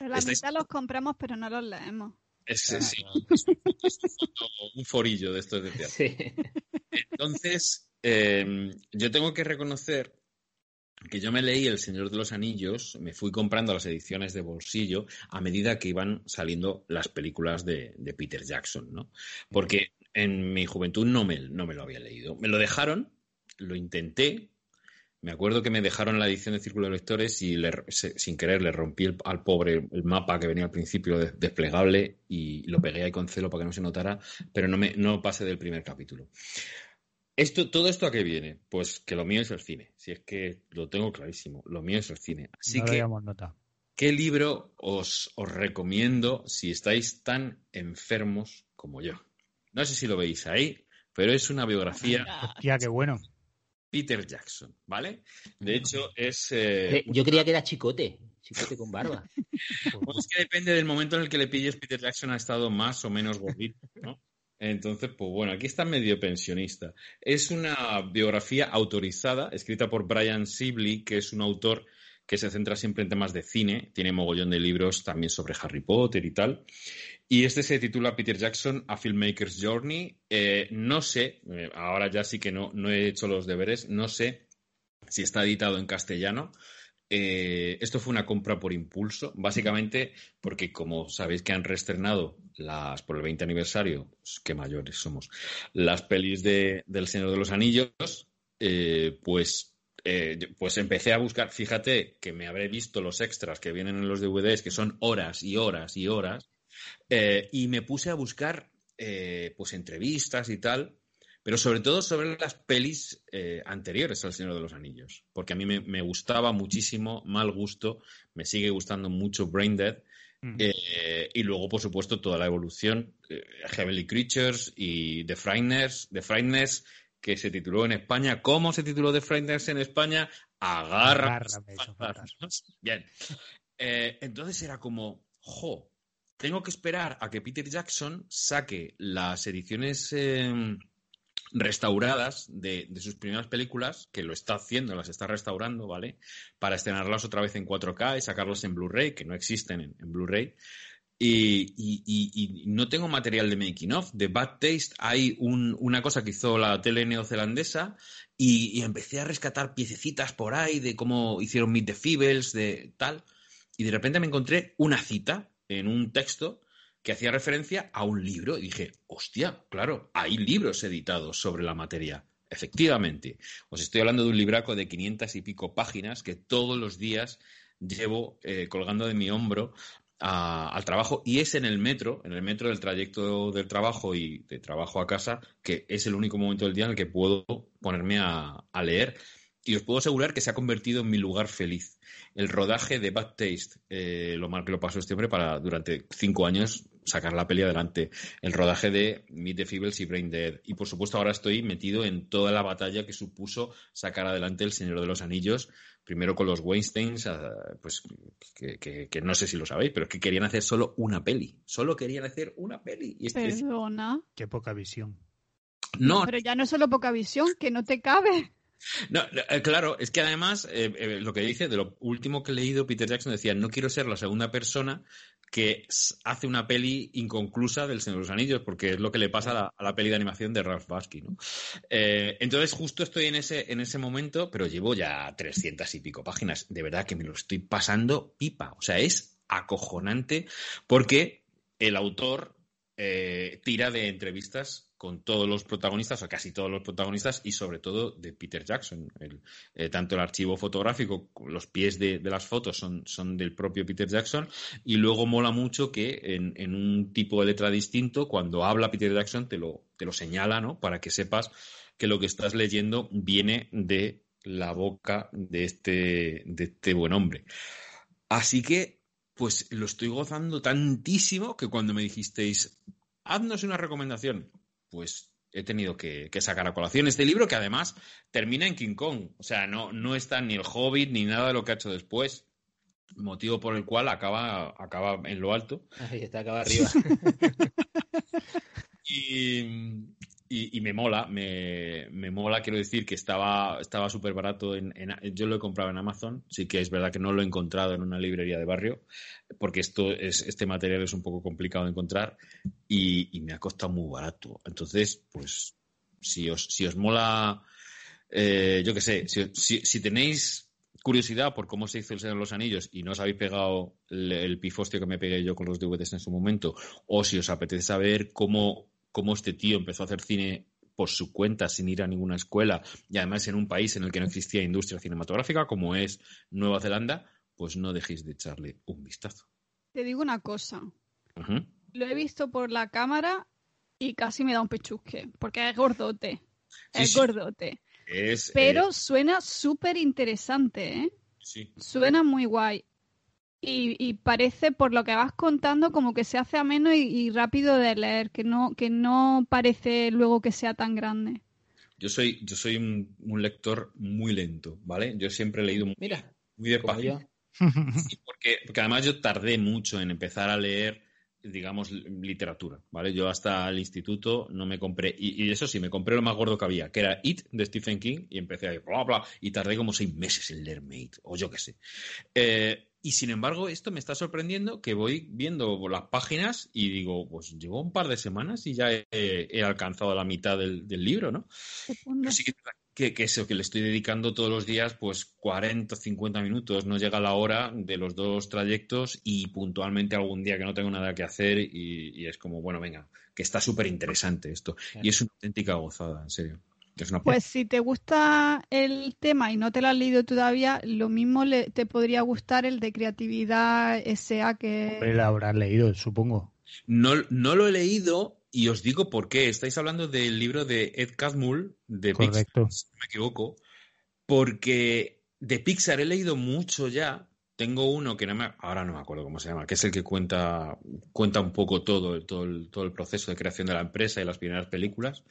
La mitad los compramos, pero no los leemos. Es, sí, un forillo de estos de teatro. Entonces, em, yo tengo que reconocer que yo me leí El Señor de los Anillos, me fui comprando las ediciones de bolsillo a medida que iban saliendo las películas de, Peter Jackson, ¿no? Porque en mi juventud no me, no me lo había leído. Me lo dejaron, lo intenté, Me acuerdo que me dejaron la edición de Círculo de Lectores y sin querer le rompí al pobre el mapa que venía al principio desplegable y lo pegué ahí con celo para que no se notara, pero no, me, no pasé del primer capítulo. Esto, ¿Todo esto a qué viene? Pues que lo mío es el cine. Si es que lo tengo clarísimo, lo mío es el cine. Así que, ¿qué libro os, os recomiendo si estáis tan enfermos como yo? No sé si lo veis ahí, pero es una biografía. Hostia, qué bueno. Peter Jackson, ¿vale? De hecho, es. Eh, eh, yo creía que era chicote, chicote con barba. pues es que depende del momento en el que le pilles. Peter Jackson ha estado más o menos gordito, ¿no? Entonces, pues bueno, aquí está medio pensionista. Es una biografía autorizada, escrita por Brian Sibley, que es un autor que se centra siempre en temas de cine, tiene mogollón de libros también sobre Harry Potter y tal. Y este se titula Peter Jackson, A Filmmaker's Journey. Eh, no sé, eh, ahora ya sí que no, no he hecho los deberes, no sé si está editado en castellano. Eh, esto fue una compra por impulso, básicamente porque como sabéis que han reestrenado las por el 20 aniversario, qué mayores somos, las pelis de, del Señor de los Anillos, pues pues empecé a buscar, fíjate que me habré visto los extras que vienen en los DVDs, que son horas y horas y horas, eh, y me puse a buscar eh, pues entrevistas y tal, pero sobre todo sobre las pelis anteriores al Señor de los Anillos, porque a mí me, gustaba muchísimo, mal gusto, me sigue gustando mucho Brain Dead, mm. y luego, por supuesto, toda la evolución, Heavenly Creatures y The Frighteners, The Frighteners que se tituló en España. ¿Cómo se tituló The Frighteners en España? Agarra. Bien. Eh, entonces era como, jo, tengo que esperar a que Peter Jackson saque las ediciones em, restauradas de, sus primeras películas, que lo está haciendo, las está restaurando, ¿vale? Para estrenarlas otra vez en 4K y sacarlas en Blu-ray, que no existen en Blu-ray. Y, no tengo material de making of. De Bad Taste hay una cosa que hizo la tele neozelandesa y, empecé a rescatar piececitas por ahí de cómo hicieron Meet the Feebles, de tal. Y de repente me encontré una cita en un texto que hacía referencia a un libro y dije, hostia, claro, hay libros editados sobre la materia. Efectivamente, os estoy hablando de un libraco de 500 y pico páginas que todos los días llevo eh, colgando de mi hombro al trabajo y es en el metro, en el metro del trayecto del trabajo y de trabajo a casa, que es el único momento del día en el que puedo ponerme a, leer. Y os puedo asegurar que se ha convertido en mi lugar feliz. El rodaje de Bad Taste, eh, lo mal que lo pasó este hombre para durante cinco años sacar la peli adelante. El rodaje de Meet the Feebles y Brain Dead. Y por supuesto ahora estoy metido en toda la batalla que supuso sacar adelante El Señor de los Anillos, primero con los Weinsteins, ah, pues que, no sé si lo sabéis, pero es que querían hacer solo una peli. Solo querían hacer una peli. Y este Perdona. Qué poca visión. No. Pero ya no es solo poca visión, que no te cabe. No, eh, claro, es que además, eh, eh, lo que dice, de lo último que he leído, Peter Jackson decía, no quiero ser la segunda persona que hace una peli inconclusa del Señor de los Anillos, porque es lo que le pasa a la, peli de animación de Ralph Basky, ¿no? entonces, justo estoy en ese, en ese momento, pero llevo ya trescientas y pico páginas. De verdad que me lo estoy pasando pipa. O sea, es acojonante porque el autor tira de entrevistas con todos los protagonistas, o casi todos los protagonistas, y sobre todo de Peter Jackson. Eh, tanto el archivo fotográfico, los pies de, las fotos son, son, del propio Peter Jackson, y luego mola mucho que en, un tipo de letra distinto, cuando habla Peter Jackson, te lo, te lo señala, ¿no? Para que sepas que lo que estás leyendo viene de la boca de este, de este buen hombre. Así que, pues lo estoy gozando tantísimo que cuando me dijisteis, haznos una recomendación, pues he tenido que, sacar a colación este libro que además termina en King Kong. O sea, no, no está ni el Hobbit ni nada de lo que ha hecho después. Motivo por el cual acaba, acaba en lo alto. Ahí está, acaba arriba. y, y, me mola, me, mola, quiero decir que estaba estaba súper barato. En, yo lo he comprado en Amazon, sí que es verdad que no lo he encontrado en una librería de barrio, porque esto es, este material es un poco complicado de encontrar y, me ha costado muy barato. Entonces, pues, si os, si os mola, eh, yo qué sé, si, si, tenéis curiosidad por cómo se hizo el Señor de los Anillos y no os habéis pegado el, el pifostio que me pegué yo con los DVDs en su momento, o si os apetece saber cómo cómo este tío empezó a hacer cine por su cuenta sin ir a ninguna escuela y además en un país en el que no existía industria cinematográfica como es Nueva Zelanda, pues no dejéis de echarle un vistazo. Te digo una cosa. Lo he visto por la cámara y casi me da un pechusque, porque es gordote. Sí, es sí. gordote. Es, Pero eh, suena súper interesante, ¿eh? sí. Suena muy guay. Y, y parece, por lo que vas contando, como que se hace ameno y, y rápido de leer, que no, que no parece luego que sea tan grande. Yo soy, yo soy un, un lector muy lento, ¿vale? Yo siempre he leído muy, Mira, muy. Sí, porque, porque además yo tardé mucho en empezar a leer, digamos, literatura, ¿vale? Yo hasta el instituto no me compré, y, y eso sí, me compré lo más gordo que había, que era It de Stephen King, y empecé a ir bla, bla, y tardé como seis meses en leerme It, o yo qué sé. Eh, y sin embargo, esto me está sorprendiendo que voy viendo las páginas y digo, pues llevo un par de semanas y ya he, he alcanzado la mitad del, del libro, ¿no? Pero sí que, que, que eso, que le estoy dedicando todos los días, pues 40 o 50 minutos. No llega la hora de los dos trayectos y puntualmente algún día que no tengo nada que hacer y, y es como, bueno, venga, que está súper interesante esto. Y es una auténtica gozada, en serio. Es una Pues si te gusta el tema y no te lo has leído todavía, lo mismo le- te podría gustar el de creatividad SA que... Hombre, la habrás leído, supongo. No, no lo he leído y os digo por qué. Estáis hablando del libro de Ed Catmull, de Pixar, Correcto. si no me equivoco, porque de Pixar he leído mucho ya. Tengo uno que no me, ahora no me acuerdo cómo se llama, que es el que cuenta, cuenta un poco todo, el, todo el proceso de creación de la empresa y las primeras películas.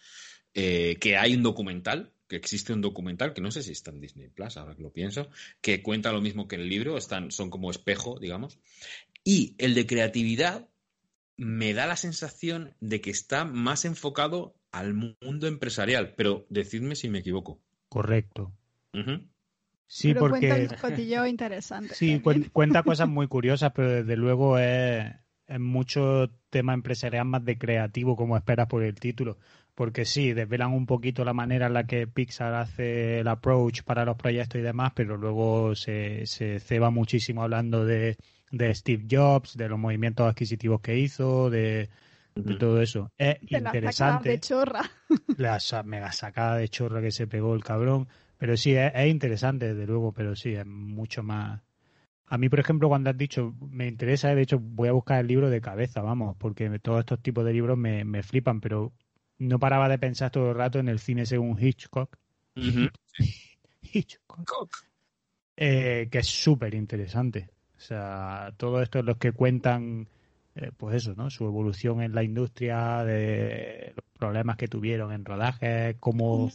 Eh, que hay un documental, que existe un documental, que no sé si está en Disney Plus, ahora que lo pienso, que cuenta lo mismo que el libro, están, son como espejo, digamos. Y el de creatividad me da la sensación de que está más enfocado al mundo empresarial, pero decidme si me equivoco. Correcto. Sí, pero cuenta porque un cotilleo interesante. sí, cuenta cosas muy curiosas, pero desde luego es, es mucho tema empresarial más de creativo, como esperas por el título. Porque sí, desvelan un poquito la manera en la que Pixar hace el approach para los proyectos y demás, pero luego se, se ceba muchísimo hablando de, de Steve Jobs, de los movimientos adquisitivos que hizo, de, todo eso. Es Te la interesante. de chorra. la mega sacada de chorra que se pegó el cabrón. Pero sí, es, es interesante, desde luego, pero sí, es mucho más. A mí, por ejemplo, cuando has dicho, me interesa, de hecho, voy a buscar el libro de cabeza, vamos, porque todos estos tipos de libros me, me flipan, pero no paraba de pensar todo el rato en el cine según Hitchcock. Hitchcock. eh, que es súper interesante. O sea, todo esto es los que cuentan, eh, pues eso, ¿no? Su evolución en la industria, de los problemas que tuvieron en rodajes, cómo,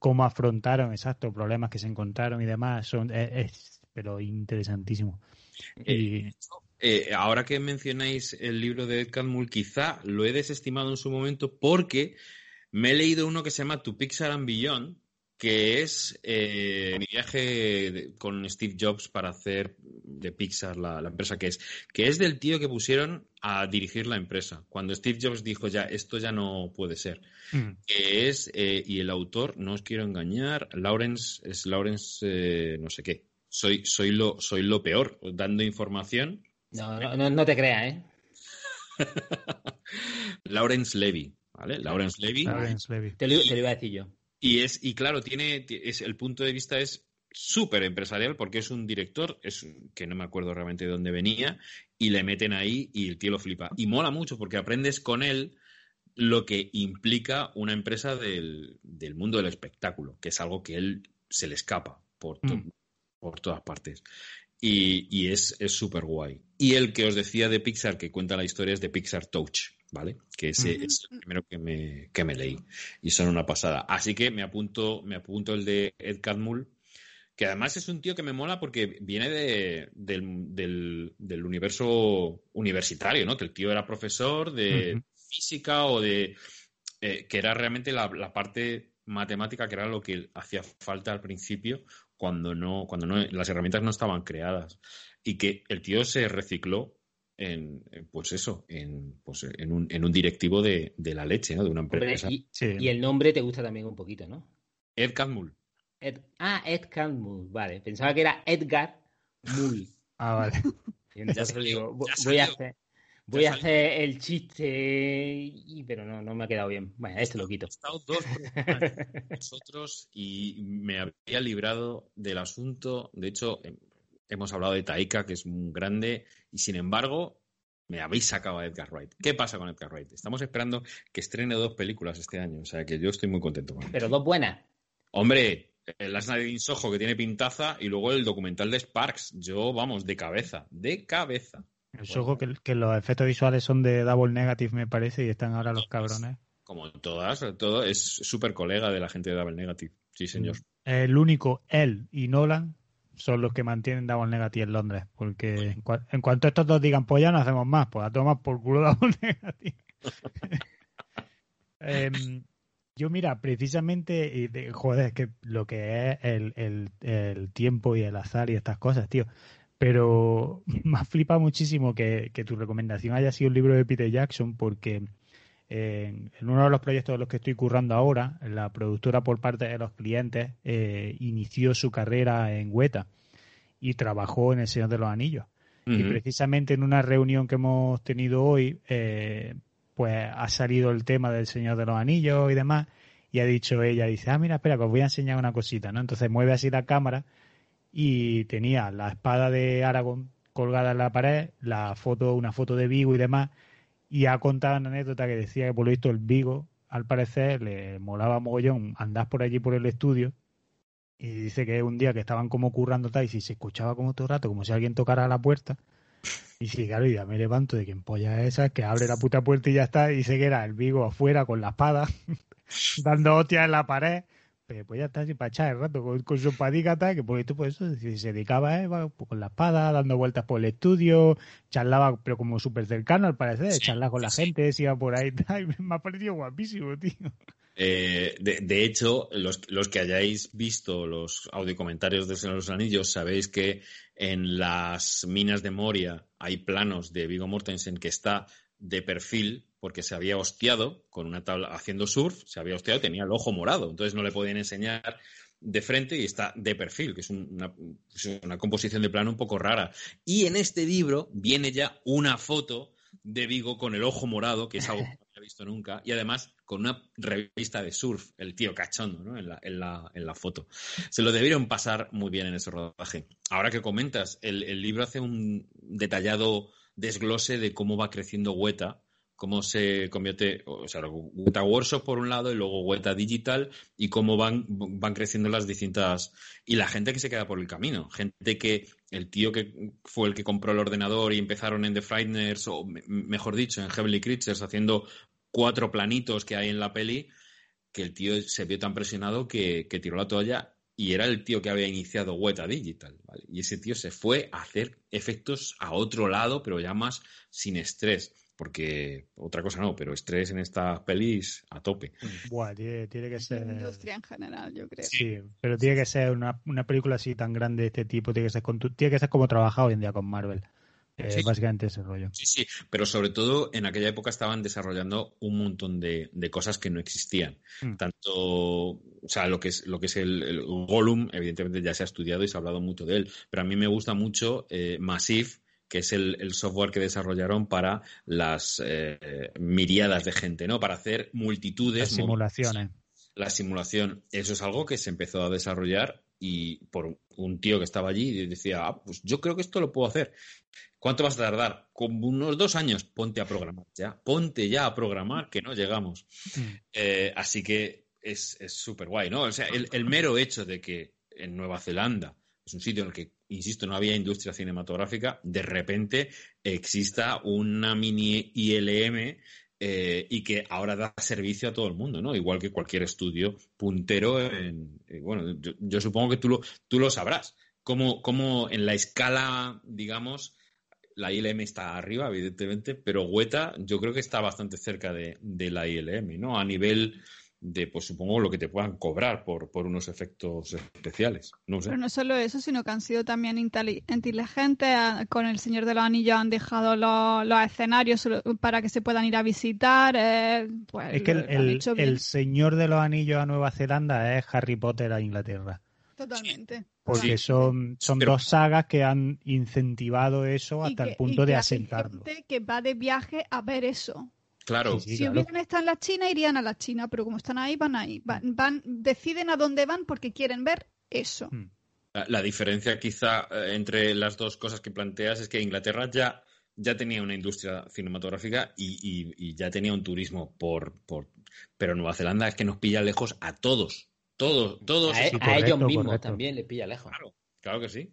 cómo afrontaron, exacto, problemas que se encontraron y demás. Son, es, es- pero interesantísimo. Y Eh, ahora que mencionáis el libro de Ed Catmull, quizá lo he desestimado en su momento porque me he leído uno que se llama To Pixar and Beyond, que es eh, mi viaje con Steve Jobs para hacer de Pixar la, la empresa que es, que es del tío que pusieron a dirigir la empresa. Cuando Steve Jobs dijo ya, esto ya no puede ser. mm, Que es, eh, y el autor, no os quiero engañar, Lawrence, es Lawrence eh, no sé qué. Soy, soy, lo, soy lo peor, dando información. No, no, no, no te creas, ¿eh? Lawrence Levy, ¿vale? Lawrence Levy. Lawrence Levy. Te lo, te lo iba a decir yo. Y es, y claro, tiene, es, el punto de vista es súper empresarial porque es un director, es que no me acuerdo realmente de dónde venía, y le meten ahí y el tío lo flipa. Y mola mucho porque aprendes con él lo que implica una empresa del, del mundo del espectáculo, que es algo que él se le escapa por, Mm. Por todas partes. Y, y es súper guay. Y el que os decía de Pixar, que cuenta la historia, es de Pixar Touch, ¿vale? Que ese es el primero que me, que me leí. Y son una pasada. Así que me apunto, me apunto el de Ed Catmull, que además es un tío que me mola porque viene de, del, del- del universo universitario, ¿no? Que el tío era profesor de física o de... eh, que era realmente la, la parte matemática que era lo que hacía falta al principio cuando no, cuando no, las herramientas no estaban creadas. Y que el tío se recicló en, en, pues eso, en, pues en, un, en un directivo de, de la leche, ¿no? De una Hombre, empresa. y, Sí. y el nombre te gusta también un poquito, ¿no? Ed Catmull. Ed- ah, Ed Catmull, vale. Pensaba que era Edgar Mull. Ah, vale. Entonces salió, digo, vo- ya voy a hacer, Voy a hacer el chiste, y- pero no, no me ha quedado bien. Bueno, este lo quito. He estado dos nosotros y me había librado del asunto. De hecho, em, hemos hablado de Taika, que es un grande, y sin embargo, me habéis sacado a Edgar Wright. ¿Qué pasa con Edgar Wright? Estamos esperando que estrene dos películas este año, o sea que yo estoy muy contento con él. Pero dos buenas. Hombre, el Last Night in Soho que tiene pintaza y luego el documental de Sparks. Yo, vamos, de cabeza, de cabeza. Es ojo que, que los efectos visuales son de Double Negative, me parece, y están ahora los cabrones. Como todas, todo es súper colega de la gente de Double Negative. Sí, señor. El único, él y Nolan, son los que mantienen Double Negative en Londres. Porque en, cua- en cuanto estos dos digan, pues ya no hacemos más, pues a tomar por culo Double Negative. Em, yo, mira, precisamente, y de- joder, es que lo que es el, el- el tiempo y el azar y estas cosas, tío. Pero me ha flipado muchísimo que, que tu recomendación haya sido un libro de Peter Jackson, porque en, en uno de los proyectos de los que estoy currando ahora, la productora por parte de los clientes eh, inició su carrera en Weta y trabajó en El Señor de los Anillos. Y precisamente en una reunión que hemos tenido hoy, eh, pues ha salido el tema del Señor de los Anillos y demás, y ha dicho ella, dice, ah, mira, espera, que os voy a enseñar una cosita, ¿no? Entonces mueve así la cámara y tenía la espada de Aragón colgada en la pared, la foto, una foto de Vigo y demás, y ha contado una anécdota que decía que por lo visto el Vigo, al parecer, le molaba mogollón andar por allí por el estudio, y dice que un día que estaban como currando tal, y si se escuchaba como todo el rato, como si alguien tocara la puerta, y sí, claro, y ya me levanto de que en polla esa, que abre la puta puerta y ya está, y dice que era el Vigo afuera con la espada, dando hostias en la pared, pero pues ya está, así para echar el rato, con, con su tal, que por esto, pues si se dedicaba eh, pues, con la espada, dando vueltas por el estudio, charlaba, pero como súper cercano al parecer, Sí, charlaba con la sí. gente, se iba por ahí, tal, y me ha parecido guapísimo, tío. Eh, de, de hecho, los, los que hayáis visto los audiocomentarios de Señor de los Anillos, sabéis que en las minas de Moria hay planos de Viggo Mortensen que está de perfil porque se había hostiado con una tabla haciendo surf, se había hostiado y tenía el ojo morado, entonces no le podían enseñar de frente y está de perfil, que es un- una, una composición de plano un poco rara. Y en este libro viene ya una foto de Vigo con el ojo morado, que es algo que no había visto nunca, y además con una revista de surf, el tío cachondo, ¿no? En la, en la, en la foto. Se lo debieron pasar muy bien en ese rodaje. Ahora que comentas, el, el libro hace un detallado desglose de cómo va creciendo Weta, cómo se convierte, o sea, Weta Workshop por un lado y luego Weta Digital y cómo van, van creciendo las distintas... Y la gente que se queda por el camino, gente que el tío que fue el que compró el ordenador y empezaron en The Frighteners, o me- mejor dicho, en Heavenly Creatures, haciendo cuatro planitos que hay en la peli, que el tío se vio tan presionado que tiró la toalla y era el tío que había iniciado Weta Digital. ¿vale? Y ese tío se fue a hacer efectos a otro lado, pero ya más sin estrés. Porque otra cosa no, pero estrés en estas pelis a tope. Buah, tiene, tiene que La ser... industria en general, yo creo. Sí, pero tiene que ser una, una película así tan grande de este tipo, tiene que ser, con tu- tiene que ser como trabaja hoy en día con Marvel. Eh, Sí. Básicamente ese rollo. Sí, sí, pero sobre todo en aquella época estaban desarrollando un montón de, de cosas que no existían. Mm. Tanto, o sea, lo que es, lo que es el, el Gollum, evidentemente ya se ha estudiado y se ha hablado mucho de él, pero a mí me gusta mucho eh, Massive, que es el, el software que desarrollaron para las eh, miriadas de gente, ¿no? Para hacer multitudes. Las simulaciones. La simulación, eso es algo que se empezó a desarrollar y por un tío que estaba allí y decía, ah, pues yo creo que esto lo puedo hacer. ¿Cuánto vas a tardar? Como unos dos años, ponte a programar ya, ponte ya a programar, que no llegamos. Mm. Eh, así que es súper guay, ¿no? O sea, el, el mero hecho de que en Nueva Zelanda es un sitio en el que, insisto, no había industria cinematográfica, de repente exista una mini ILM eh, y que ahora da servicio a todo el mundo, ¿no? Igual que cualquier estudio puntero eh, bueno, yo, supongo que tú lo, tú lo sabrás. Cómo, cómo en la escala, digamos, la ILM está arriba, evidentemente, pero Weta yo creo que está bastante cerca de, de la ILM, ¿no? A nivel de, pues supongo, lo que te puedan cobrar por, por unos efectos especiales. No sé. Pero no solo eso, sino que han sido también inteli- inteligentes. ah, Con El Señor de los Anillos han dejado los, los escenarios para que se puedan ir a visitar. eh, pues Es que el, el- señor de los anillos a Nueva Zelanda es Harry Potter a Inglaterra. Totalmente. Porque Sí. son, son Pero- dos sagas que han incentivado eso hasta que- el punto y de que hay asentarlo. gente que va de viaje a ver eso. Claro, Sí, sí. si claro. hubieran estado en la China, irían a la China, pero como están ahí, van ahí. Van, van- deciden a dónde van porque quieren ver eso. Mm. La, la diferencia quizá eh, entre las dos cosas que planteas es que Inglaterra ya, ya tenía una industria cinematográfica y, y- y ya tenía un turismo por, por... Pero Nueva Zelanda es que nos pilla lejos a todos. Todos, todos. A, sí, a correcto, ellos mismos correcto. también les pilla lejos. Claro, claro que sí.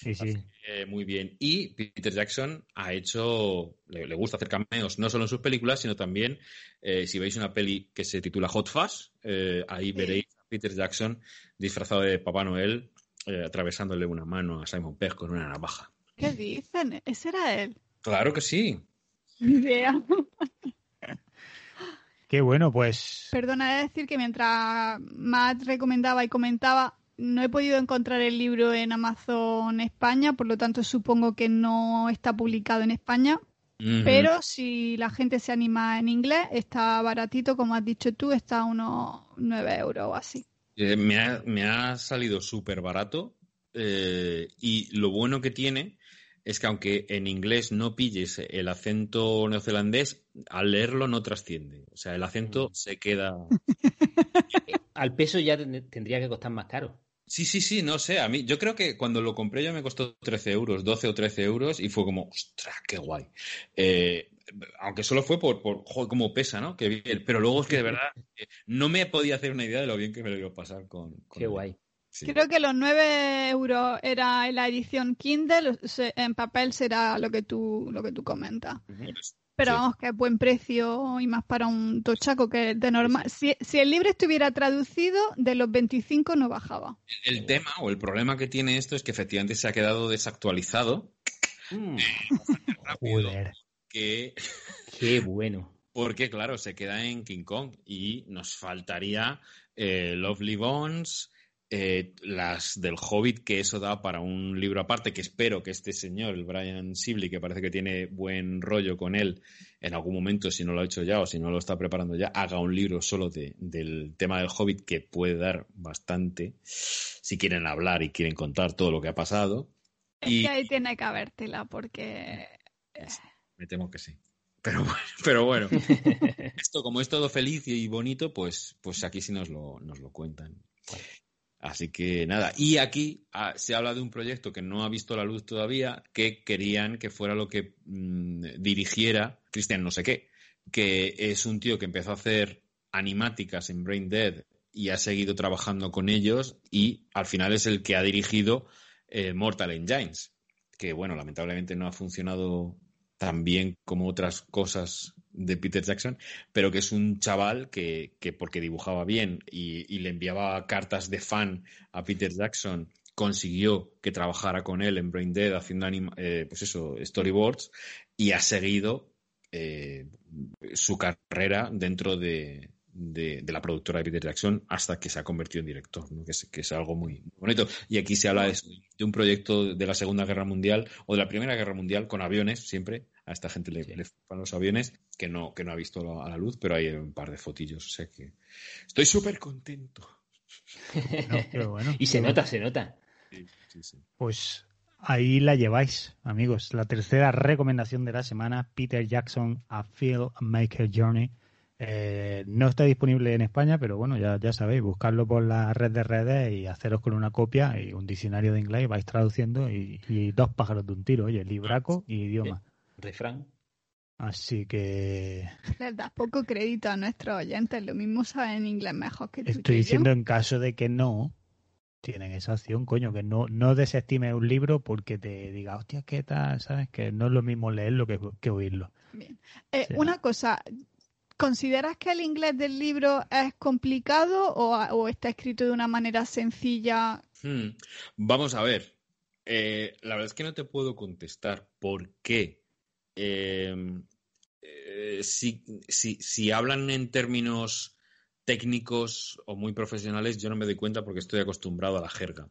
Sí, sí. Así que, muy bien. Y Peter Jackson ha hecho, le, le gusta hacer cameos, no solo en sus películas, sino también, eh, si veis una peli que se titula Hot Fuzz, eh, ahí veréis a Peter Jackson disfrazado de Papá Noel, eh, atravesándole una mano a Simon Pegg con una navaja. ¿Qué dicen? Ese era él. Claro que sí. Idea. Qué bueno, pues. Perdona, he de decir que mientras Matt recomendaba y comentaba, no he podido encontrar el libro en Amazon España, por lo tanto supongo que no está publicado en España. Pero si la gente se anima en inglés, está baratito, como has dicho tú, está a unos 9 euros o así. Eh, me, ha, me ha salido súper barato eh, y lo bueno que tiene es que aunque en inglés no pilles el acento neozelandés, al leerlo no trasciende. O sea, el acento Mm. se queda... Al peso ya ten- tendría que costar más caro. Sí, sí, sí, no sé. A mí, yo creo que cuando lo compré yo me costó 13 euros, 12 o 13 euros y fue como, ostras, qué guay. Eh, aunque solo fue por, por joder, cómo pesa, ¿no? Qué bien. Pero luego es que de verdad eh, no me podía hacer una idea de lo bien que me lo iba a pasar con. con Qué guay. Sí. Creo que los 9 euros era en la edición Kindle, se- en papel será lo que tú, lo que tú comentas. Por eso. Pero Sí. vamos, que es buen precio y más para un tochaco que de normal. Si, si el libro estuviera traducido, de los 25 no bajaba. El tema o el problema que tiene esto es que efectivamente se ha quedado desactualizado. Mm, rápido, Joder. que qué bueno. porque claro, se queda en King Kong y nos faltaría eh, Lovely Bones, eh, las del Hobbit, que eso da para un libro aparte, que espero que este señor, el Brian Sibley, que parece que tiene buen rollo con él, en algún momento, si no lo ha hecho ya o si no lo está preparando ya, haga un libro solo de- del tema del Hobbit que puede dar bastante, si quieren hablar y quieren contar todo lo que ha pasado. Es Y- que ahí tiene que habértela, porque Me temo que sí. Pero bueno, pero bueno. esto como es todo feliz y bonito, pues, pues aquí sí nos lo, nos lo cuentan. Así que nada, y aquí ah, se habla de un proyecto que no ha visto la luz todavía, que querían que fuera lo que mm, dirigiera Cristian no sé qué, que es un tío que empezó a hacer animáticas en Brain Dead y ha seguido trabajando con ellos y al final es el que ha dirigido eh, Mortal Engines, que bueno, lamentablemente no ha funcionado tan bien como otras cosas de Peter Jackson, pero que es un chaval que, que porque dibujaba bien y, y le enviaba cartas de fan a Peter Jackson, consiguió que trabajara con él en Brain Dead haciendo anima- eh, pues eso, storyboards y ha seguido eh, su carrera dentro de, de- la productora de Peter Jackson hasta que se ha convertido en director, ¿no? que, es, que es algo muy bonito. Y aquí se habla de un proyecto de la Segunda Guerra Mundial o de la Primera Guerra Mundial con aviones, siempre. A esta gente le, Sí. le flipan los aviones, que no, que no ha visto a la luz, pero hay un par de fotillos. O sea que estoy súper contento. No, qué bueno. Y se nota, se nota. Sí, sí, sí. Pues ahí la lleváis, amigos. La tercera recomendación de la semana, Peter Jackson, A Filmmaker Journey. Eh, no está disponible en España, pero bueno, ya, ya sabéis, buscarlo por la red de redes y haceros con una copia y un diccionario de inglés y vais traduciendo y, y dos pájaros de un tiro, oye, libraco y idioma. Refrán. Así que les das poco crédito a nuestros oyentes. Lo mismo saben inglés mejor que tú. y estoy yo. diciendo en caso de que no tienen esa opción, coño, que no, no desestimes un libro porque te diga, hostia, ¿qué tal? ¿Sabes? Que no es lo mismo leerlo que, que oírlo. Bien. Eh. Una cosa, ¿consideras que el inglés del libro es complicado o, o está escrito de una manera sencilla? Hmm. Vamos a ver. Eh, la verdad es que no te puedo contestar por qué. Eh, eh, si, si- si hablan en términos técnicos o muy profesionales, yo no me doy cuenta porque estoy acostumbrado a la jerga.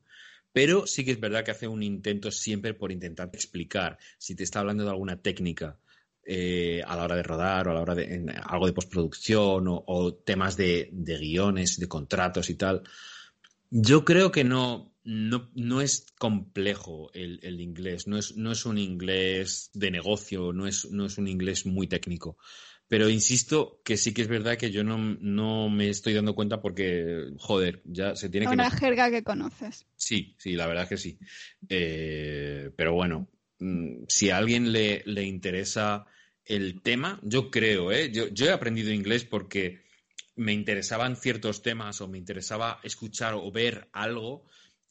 Pero sí que es verdad que hace un intento siempre por intentar explicar si te está hablando de alguna técnica eh, a la hora de rodar o a la hora de algo de postproducción o, temas de guiones, de contratos y tal Yo creo que no, no, no es complejo el, el inglés, no es, no es, un inglés de negocio, no es, no es un inglés muy técnico. Pero insisto que sí que es verdad que yo no, no me estoy dando cuenta porque, joder, ya se tiene que... Una jerga que conoces. Sí, sí, la verdad es que sí. Eh, pero bueno, mm, si a alguien le, le, interesa el tema, yo creo, ¿eh? Yo, yo he aprendido inglés porque me interesaban ciertos temas o me interesaba escuchar o ver algo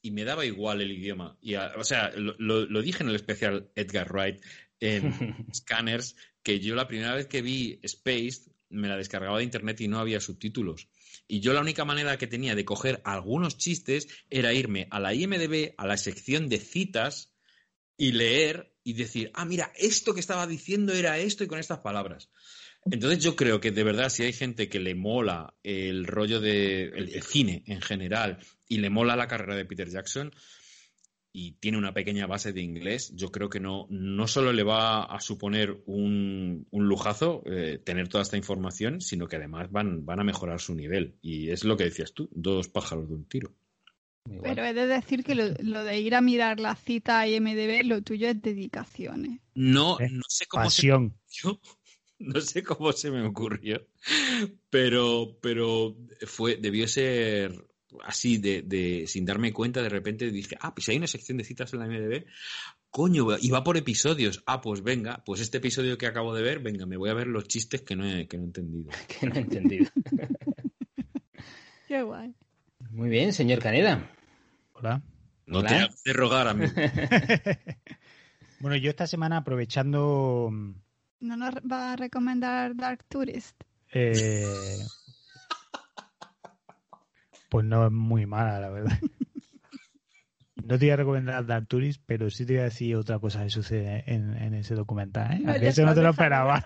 y me daba igual el idioma. Y o sea, lo, lo, dije en el especial Edgar Wright en Scanners, que yo la primera vez que vi Space me la descargaba de internet y no había subtítulos. Y yo la única manera que tenía de coger algunos chistes era irme a la IMDB, a la sección de citas y leer y decir, ah, mira, esto que estaba diciendo era esto y con estas palabras. Entonces yo creo que de verdad si hay gente que le mola el rollo de el cine en general y le mola la carrera de Peter Jackson, y tiene una pequeña base de inglés, yo creo que no, no solo le va a suponer un, un lujazo eh, tener toda esta información, sino que además van, van a mejorar su nivel. Y es lo que decías tú, dos pájaros de un tiro. Pero he de decir que lo, lo, de ir a mirar la cita IMDB, lo tuyo es dedicación. ¿eh? No, no sé cómo Pasión. se me ocurrió, no sé cómo se me ocurrió, pero, pero fue, debió ser así de, de, sin darme cuenta, de repente dije, ah, pues hay una sección de citas en la MDB, coño, y va por episodios. Ah, pues venga, pues este episodio que acabo de ver, venga, me voy a ver los chistes que no he, que no he entendido. que no he entendido. Qué guay. Muy bien, señor Caneda. Hola. No Hola. te hagas de rogar a mí. bueno, yo esta semana aprovechando... ¿No nos va a recomendar Dark Tourist? Eh, pues no es muy mala, la verdad. No te voy a recomendar Dark Tourist, pero sí te voy a decir otra cosa que sucede en, en ese documental. ¿eh? No, eso no te lo esperaba.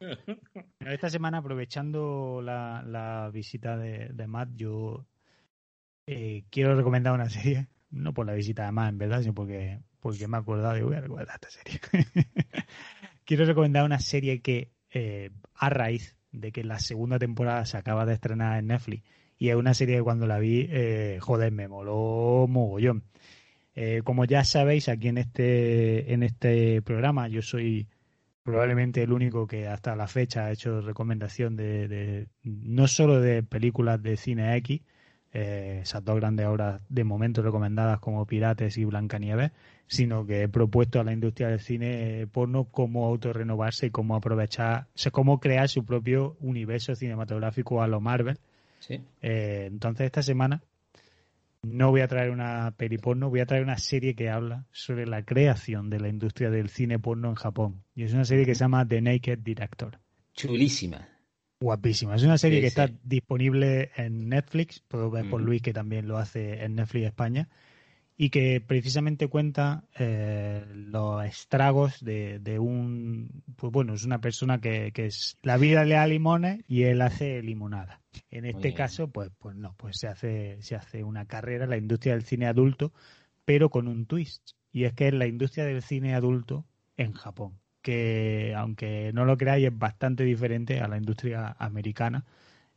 Esta semana, aprovechando la, la visita de, de, Matt, yo eh, quiero recomendar una serie. No por la visita de Matt, en verdad, sino porque, porque me he acordado y voy a recomendar esta serie. quiero recomendar una serie que, eh, a raíz de que la segunda temporada se acaba de estrenar en Netflix, y es una serie que cuando la vi, eh, joder, me moló mogollón. Eh, como ya sabéis, aquí en este, en este programa yo soy probablemente el único que hasta la fecha ha hecho recomendación de, no solo de películas de cine X, eh, esas dos grandes obras de momento recomendadas como Pirates y Blancanieves, sino que he propuesto a la industria del cine porno cómo autorrenovarse y cómo aprovechar, o sea, cómo crear su propio universo cinematográfico a lo Marvel Sí. Eh, entonces esta semana no voy a traer una peli porno, voy a traer una serie que habla sobre la creación de la industria del cine porno en Japón. Y es una serie que se llama The Naked Director. Chulísima. Guapísima. Es una serie sí, que sí. está disponible en Netflix, puedo ver por Luis que también lo hace en Netflix España, y que precisamente cuenta eh, los estragos de, de, un, pues bueno, es una persona que, que, es, la vida le da limones y él hace limonada. En este caso, pues, pues no, pues se hace, se hace una carrera en la industria del cine adulto, pero con un twist. Y es que es la industria del cine adulto en Japón, que aunque no lo creáis es bastante diferente a la industria americana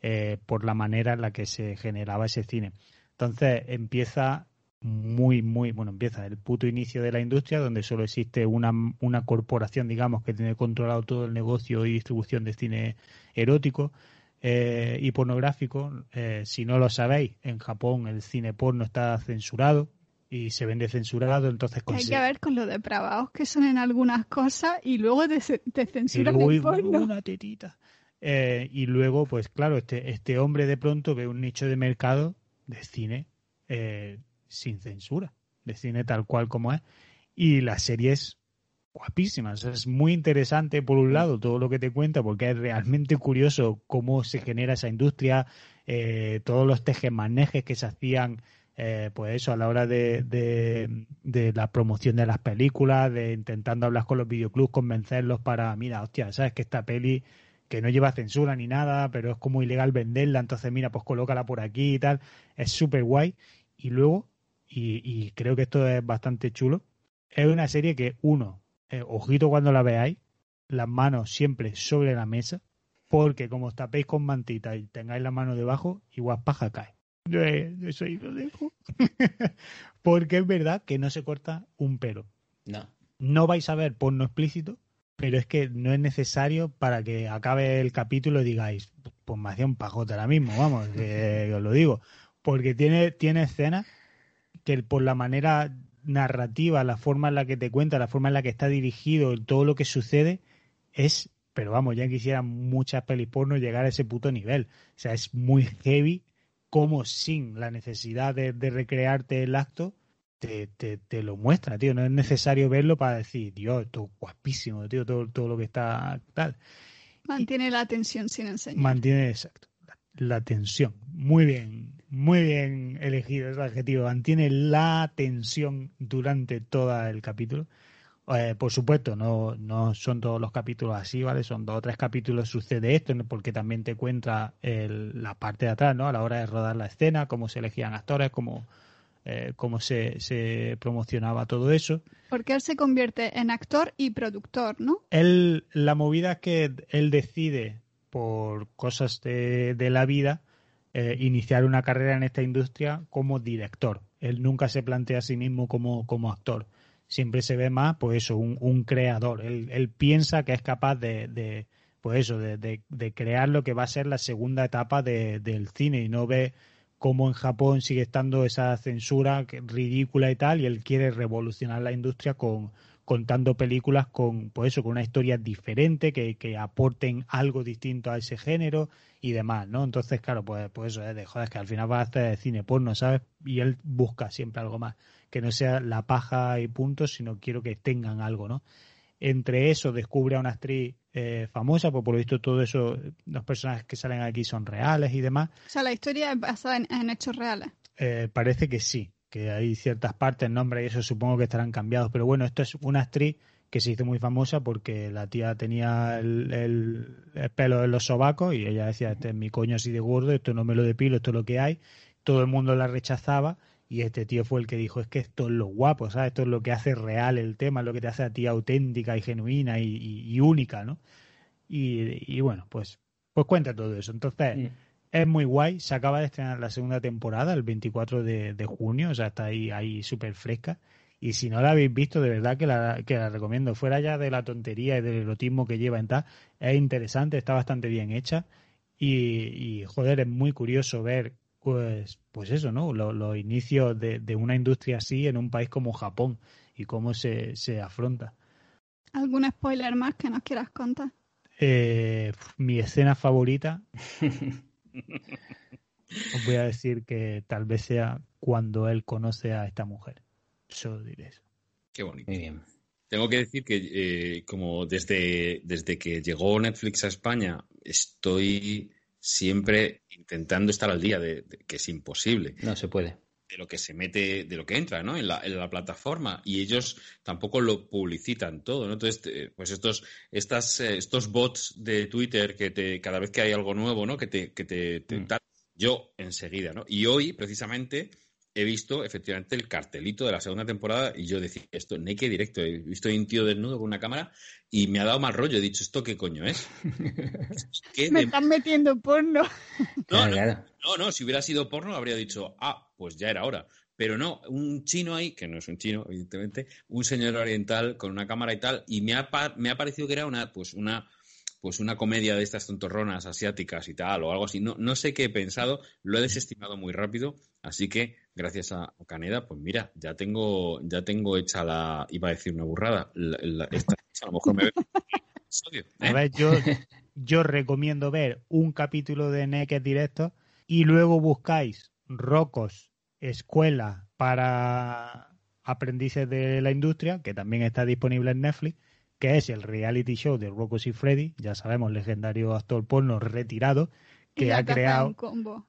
eh, por la manera en la que se generaba ese cine. Entonces empieza muy, muy, bueno, empieza el puto inicio de la industria, donde solo existe una, una corporación, digamos, que tiene controlado todo el negocio y distribución de cine erótico eh, y pornográfico. Eh, si no lo sabéis, en Japón el cine porno está censurado y se vende censurado, entonces... Hay que ver con lo depravados que son en algunas cosas y luego te, te censuran el porno. Una tetita. Eh, y luego, pues claro, este, este hombre de pronto ve un nicho de mercado de cine eh, sin censura, de cine tal cual como es. Y la serie es guapísima, es muy interesante por un lado todo lo que te cuenta porque es realmente curioso cómo se genera esa industria, eh, todos los tejemanejes que se hacían eh, pues eso, a la hora de, de, de, la promoción de las películas, de intentando hablar con los videoclubs, convencerlos para, mira, hostia, sabes que esta peli que no lleva censura ni nada, pero es como ilegal venderla, entonces mira, pues colócala por aquí y tal, es súper guay. Y luego y, y, creo que esto es bastante chulo. Es una serie que, uno, eh, ojito cuando la veáis, las manos siempre sobre la mesa, porque como os tapéis con mantita y tengáis la mano debajo, igual paja cae. Yo, eh, eso ahí lo dejo. Porque es verdad que no se corta un pelo. No. No vais a ver porno explícito, pero es que no es necesario para que acabe el capítulo y digáis, pues me hacía un pajote ahora mismo, vamos, que, que os lo digo. Porque tiene, tiene escenas que por la manera narrativa, la forma en la que te cuenta, la forma en la que está dirigido, todo lo que sucede, es, pero vamos, ya quisieran muchas pelis porno llegar a ese puto nivel. O sea, es muy heavy como sin la necesidad de, de recrearte el acto, te, te, te, lo muestra, tío. No es necesario verlo para decir, Dios, esto es guapísimo, tío, todo, todo lo que está tal. Mantiene la atención sin enseñar. Mantiene, exacto, la, la tensión. Muy bien, muy bien elegido ese adjetivo. Mantiene la tensión durante todo el capítulo. Eh, por supuesto, no, no son todos los capítulos así, ¿vale? Son dos o tres capítulos sucede esto, porque también te cuenta el, la parte de atrás, ¿no? A la hora de rodar la escena, cómo se elegían actores, cómo, eh, cómo se, se, promocionaba todo eso. Porque él se convierte en actor y productor, ¿no? Él, la movida es que él decide, por cosas de, de la vida, eh, iniciar una carrera en esta industria como director. Él nunca se plantea a sí mismo como, como actor siempre se ve más, pues eso, un, un creador. Él, él, piensa que es capaz de, de pues eso, de, de, de, crear lo que va a ser la segunda etapa del cine y no ve cómo en Japón sigue estando esa censura ridícula y tal, y él quiere revolucionar la industria con contando películas con pues eso, con una historia diferente, que, que aporten algo distinto a ese género y demás, ¿no? Entonces, claro, pues, pues eso es de joder, que al final va a hacer cine porno, ¿sabes? Y él busca siempre algo más que no sea la paja y puntos, sino quiero que tengan algo, ¿no? Entre eso descubre a una actriz eh, famosa, pues por lo visto todo eso, los personajes que salen aquí son reales y demás. O sea, la historia es basada en, en hechos reales. Eh, parece que sí, que hay ciertas partes, nombres y eso supongo que estarán cambiados, pero bueno, esto es una actriz que se hizo muy famosa porque la tía tenía el, el, el pelo en los sobacos y ella decía, este es mi coño así de gordo, esto no me lo depilo, esto es lo que hay. Todo el mundo la rechazaba y este tío fue el que dijo, es que esto es lo guapo, ¿sabes? Esto es lo que hace real el tema, es lo que te hace a ti auténtica y genuina y, y, y única, ¿no? Y, y, bueno, pues, pues cuenta todo eso. Entonces. Es muy guay. Se acaba de estrenar la segunda temporada el 24 de, de junio, o sea, está ahí, ahí súper fresca. Y si no la habéis visto, de verdad que la, que la recomiendo. Fuera ya de la tontería y del erotismo que lleva en tal, es interesante, está bastante bien hecha. Y, y joder, es muy curioso ver pues, pues eso, ¿no? Los, los inicios de, de, una industria así en un país como Japón y cómo se, se afronta. ¿Algún spoiler más que nos quieras contar? Eh, mi escena favorita. os voy a decir que tal vez sea cuando él conoce a esta mujer. Solo diré eso. Qué bonito. Muy bien. Tengo que decir que eh, como desde, desde que llegó Netflix a España estoy siempre intentando estar al día de, de, que es imposible. No se puede. De lo que se mete, de lo que entra, ¿no? En la, en la plataforma. Y ellos tampoco lo publicitan todo, ¿no? Entonces, pues estos, estas, estos bots de Twitter que te, cada vez que hay algo nuevo, ¿no? Que te, que te, te mm. yo enseguida, ¿no? Y hoy, precisamente, he visto efectivamente el cartelito de la segunda temporada y yo decía, esto, Naked Directo, he visto a un tío desnudo con una cámara y me ha dado mal rollo. He dicho, ¿esto qué coño es? ¿Qué me de... están metiendo porno. No, no, no, no, si hubiera sido porno habría dicho, ah, pues ya era hora. Pero no, un chino ahí, que no es un chino, evidentemente, un señor oriental con una cámara y tal, y me ha, me ha parecido que era una, pues una, pues una comedia de estas tontorronas asiáticas y tal, o algo así. No, no sé qué he pensado, lo he desestimado muy rápido, así que gracias a Caneda, pues mira, ya tengo, ya tengo hecha la, iba a decir una burrada, la, esta, a lo mejor me ve episodio, ¿eh? A ver, yo, yo recomiendo ver un capítulo de Naked Directo y luego buscáis Rocos, escuela para aprendices de la industria, que también está disponible en Netflix, que es el reality show de Rocos y Freddy, ya sabemos, legendario actor porno retirado, que ha creado,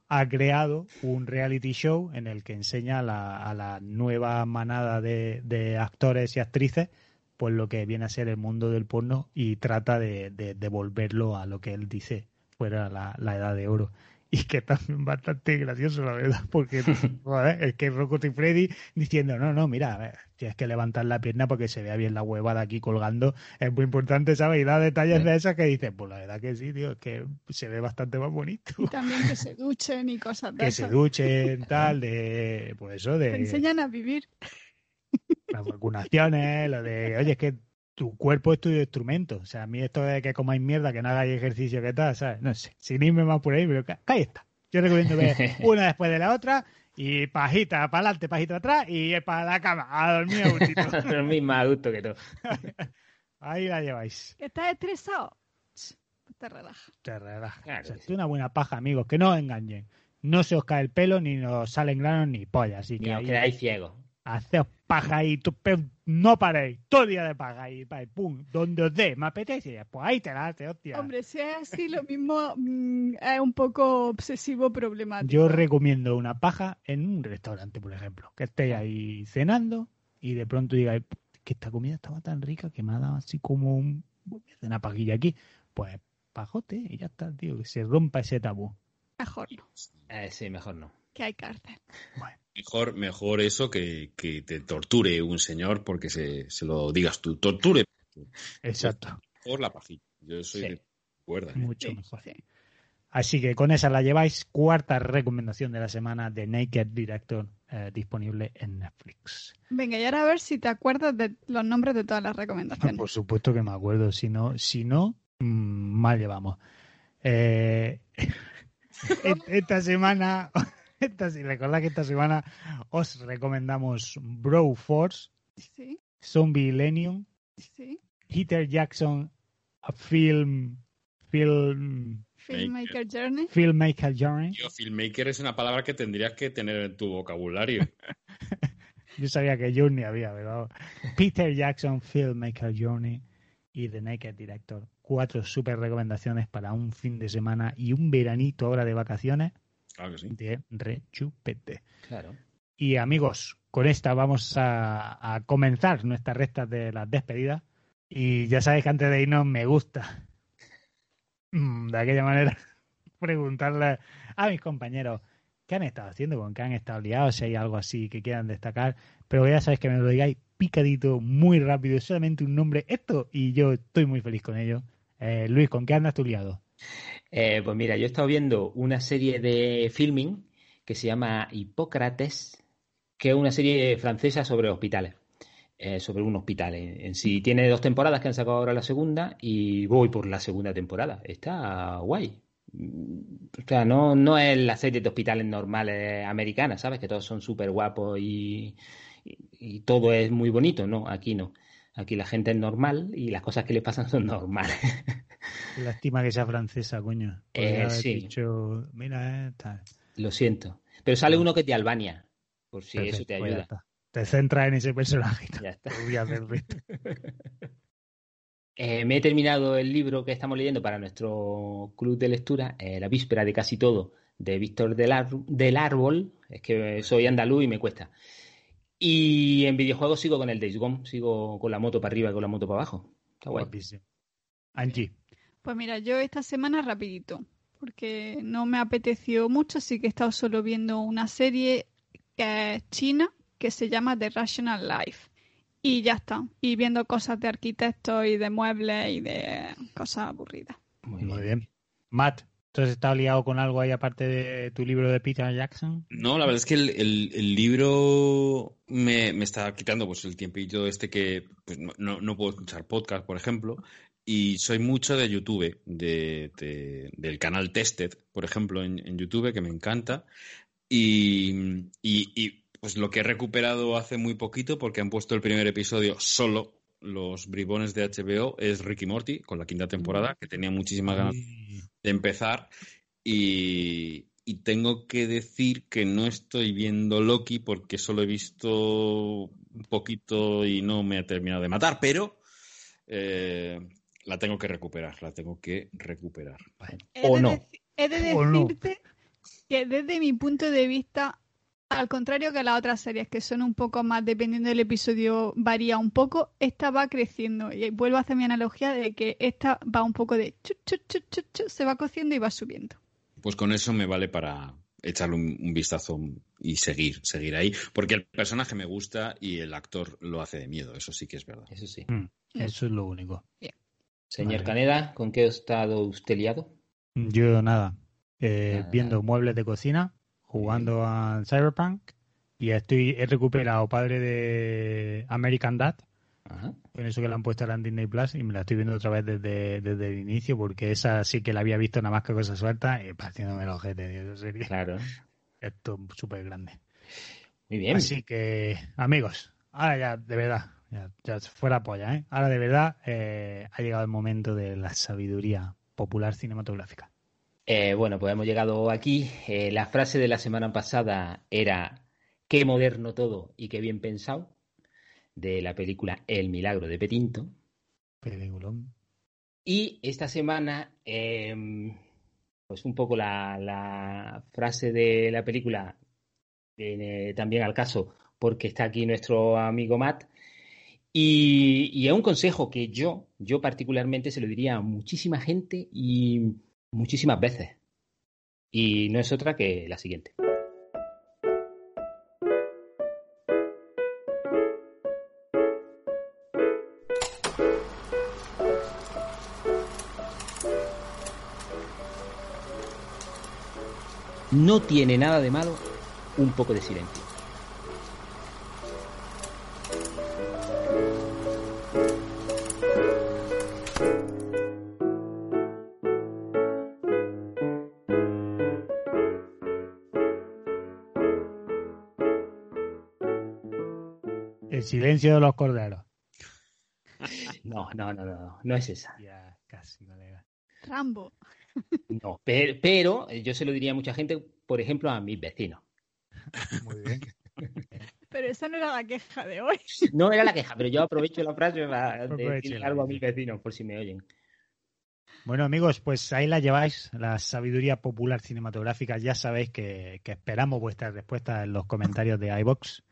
ha creado un reality show en el que enseña a la, a la nueva manada de, de, actores y actrices pues lo que viene a ser el mundo del porno y trata de, de devolverlo a lo que él dice fuera la, la edad de oro. Y que también bastante gracioso, la verdad, porque joder, es que Rocco y Freddy diciendo, no, no, mira, a ver, tienes que levantar la pierna porque se vea bien la huevada aquí colgando, es muy importante, ¿sabes? Y da detalles Sí. de esas que dices, pues la verdad que sí, tío, es que se ve bastante más bonito. Y también que se duchen y cosas de Que se esas. duchen, tal, de, pues eso, Te de enseñan a vivir. las vacunaciones, lo de, oye, es que tu cuerpo es tu instrumento. O sea, a mí esto de que comáis mierda, que no hagáis ejercicio, que tal, ¿sabes? No sé, sin irme más por ahí, pero ahí está. Yo recomiendo ver una después de la otra y pajita para adelante, pajita atrás y para la cama, a dormir a gustito. Dormís más a gusto que todo. Ahí la lleváis. ¿Que estás estresado? Te relaja. Te relaja. Claro O sea, es una buena paja, amigos, que no os engañen. No se os cae el pelo, ni nos salen granos, ni pollas. Así Ni que os ahí, quedáis ciegos. Haceos paja ahí, tú, pero no paréis, todo el día de paja ahí, pa, y pum, donde os dé, me apetece, pues ahí te la hace, hostia. Hombre, si es así, lo mismo mm, es un poco obsesivo problemático. Yo recomiendo una paja en un restaurante, por ejemplo, que estéis ahí cenando y de pronto digáis que esta comida estaba tan rica que me ha dado así como un, una pajilla aquí, pues pajote y ya está, tío, que se rompa ese tabú. Mejor no, Eh, sí, mejor no. que hay cárcel. Bueno, Mejor, mejor eso que, que te torture un señor porque se, se lo digas tú. Torture exacto, por la pajilla. Yo soy Sí. de cuerda. ¿eh? mucho Sí, mejor. sí. Así que con esa la lleváis. Cuarta recomendación de la semana de Naked Director eh, disponible en Netflix. Venga, y ahora a ver si te acuerdas de los nombres de todas las recomendaciones. Por supuesto que me acuerdo. Si no, si no mm, mal llevamos. Eh, esta semana, esta, recordad que esta semana os recomendamos Bro Force, Sí, Zombie Millennium, sí. Peter Jackson, a film, film, Filmmaker Journey. filmmaker journey. Tío, filmmaker es una palabra que tendrías que tener en tu vocabulario. Yo sabía que Journey había, pero Peter Jackson, Filmmaker Journey y The Naked Director. Cuatro super recomendaciones para un fin de semana y un veranito ahora de vacaciones Claro que sí. de rechupete. Claro. Y amigos, con esta vamos a, a comenzar nuestra recta de las despedidas. Y ya sabéis que antes de irnos me gusta, mm, de aquella manera, preguntarle a mis compañeros qué han estado haciendo, con qué han estado liados, si hay algo así que quieran destacar. Pero ya sabéis que me lo digáis picadito, muy rápido, solamente un nombre, esto, y yo estoy muy feliz con ello. Eh, Luis, ¿con qué andas tú liado? Eh, pues mira, yo he estado viendo una serie de filming que se llama Hipócrates, que es una serie francesa sobre hospitales, eh, sobre un hospital en, sí. Tiene dos temporadas que han sacado ahora la segunda y voy por la segunda temporada. Está guay. Mm, O sea, no, no es la serie de hospitales normales americanas, ¿sabes? Que todos son súper guapos y, todo es muy bonito. No, aquí no. Aquí la gente es normal y las cosas que les pasan son normales. Lástima que sea francesa, coño. Eh, sí. dicho, mira, esta. Lo siento. Pero sale uno que es de Albania, por si eso te pues ayuda. Te centras en ese personaje. Ya está. Resto. Eh, me he terminado el libro que estamos leyendo para nuestro club de lectura, eh, La víspera de casi todo, de Víctor del, Ar- del Árbol. Es que soy andaluz y me cuesta. Y en videojuegos sigo con el Days Gone, sigo con la moto para arriba y con la moto para abajo. Está guay. Guapísimo. Angie, Pues mira, yo esta semana rapidito, porque no me apeteció mucho, así que he estado solo viendo una serie que es china, que se llama The Rational Life. Y ya está. Y viendo cosas de arquitectos y de muebles y de cosas aburridas. Muy muy bien. bien. Matt, ¿tú has estado liado con algo ahí aparte de tu libro de Peter Jackson? No, la verdad es que el, el- el libro me, me está quitando pues el tiempito este que pues, no puedo escuchar podcast, por ejemplo, y soy mucho de YouTube, de, de- del canal Tested, por ejemplo, en, en YouTube, que me encanta, y, y- y, pues lo que he recuperado hace muy poquito, porque han puesto el primer episodio solo los bribones de HBO, es Ricky Morty, con la quinta temporada, que tenía muchísimas ganas de empezar. Y, y tengo que decir que no estoy viendo Loki porque solo he visto un poquito y no me ha terminado de matar, pero eh, la tengo que recuperar, la tengo que recuperar. He O de no. He de decirte que desde mi punto de vista, al contrario que las otras series, que son un poco más, dependiendo del episodio, varía un poco, esta va creciendo. Y vuelvo a hacer mi analogía de que esta va un poco de chu, chu, chu, chu, chu, se va cociendo y va subiendo. Pues con eso me vale para echarle un, un vistazo y seguir, seguir ahí. Porque el personaje me gusta y el actor lo hace de miedo, eso sí que es verdad. Eso sí. Mm, Eso es lo único. Señor Vale. Caneda, ¿con qué ha estado usted liado? Yo nada, eh, Nada, viendo nada. muebles de cocina, jugando a Cyberpunk y estoy he recuperado padre de American Dad, Ajá. con eso que le han puesto ahora en Disney Plus y me la estoy viendo otra vez desde, desde el inicio porque esa sí que la había visto nada más que cosas sueltas y partiéndome el ojete, serio. Claro. Esto es súper grande. Muy bien. Así que, amigos, ahora ya, de verdad, ya, ya fuera polla, ¿eh? Ahora de verdad eh, ha llegado el momento de la sabiduría popular cinematográfica. Eh, bueno, pues hemos llegado aquí. Eh, la frase de la semana pasada era qué moderno todo y qué bien pensado, de la película El milagro de Petinto. Peliculón. Y esta semana, eh, pues un poco la, la frase de la película viene también al caso porque está aquí nuestro amigo Matt. Y, y es un consejo que yo, yo particularmente se lo diría a muchísima gente y muchísimas veces. Y no es otra que la siguiente. No tiene nada de malo un poco de silencio. Silencio de los corderos. No, no, no, no, no, no es esa. Ya, casi, colega. Rambo. No, pero, pero yo se lo diría a mucha gente, por ejemplo, a mis vecinos. Muy bien. Pero esa no era la queja de hoy. No era la queja, pero yo aprovecho la frase para decir algo a mis vecinos, por si me oyen. Bueno, amigos, pues ahí la lleváis, la sabiduría popular cinematográfica. Ya sabéis que, que esperamos vuestras respuestas en los comentarios de iBox.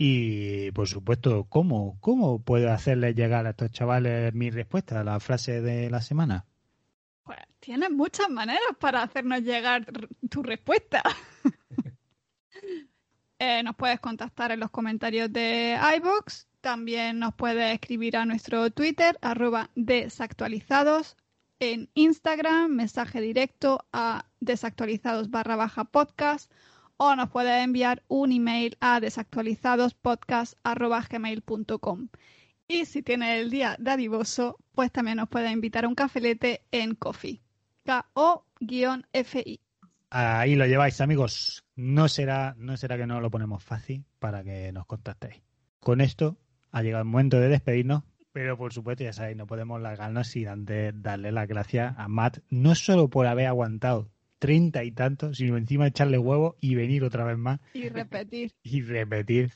Y, por supuesto, ¿cómo, ¿cómo puedo hacerles llegar a estos chavales mi respuesta a la frase de la semana? Pues tienes muchas maneras para hacernos llegar tu respuesta. Eh, nos puedes contactar en los comentarios de iBox. También nos puedes escribir a nuestro Twitter, arroba desactualizados. En Instagram, mensaje directo a desactualizados barra baja podcast. O nos puedes enviar un email a desactualizadospodcast arroba gmail.com. Y si tienes el día dadivoso, pues también nos puedes invitar a un cafelete en Coffee. K-O-F-I. Ahí lo lleváis, amigos. No será, no será que no lo ponemos fácil para que nos contactéis. Con esto ha llegado el momento de despedirnos, pero por supuesto, ya sabéis, no podemos largarnos sin antes darle las gracias a Matt, no solo por haber aguantado treinta y tantos, sino encima echarle huevo y venir otra vez más Y repetir. y repetir.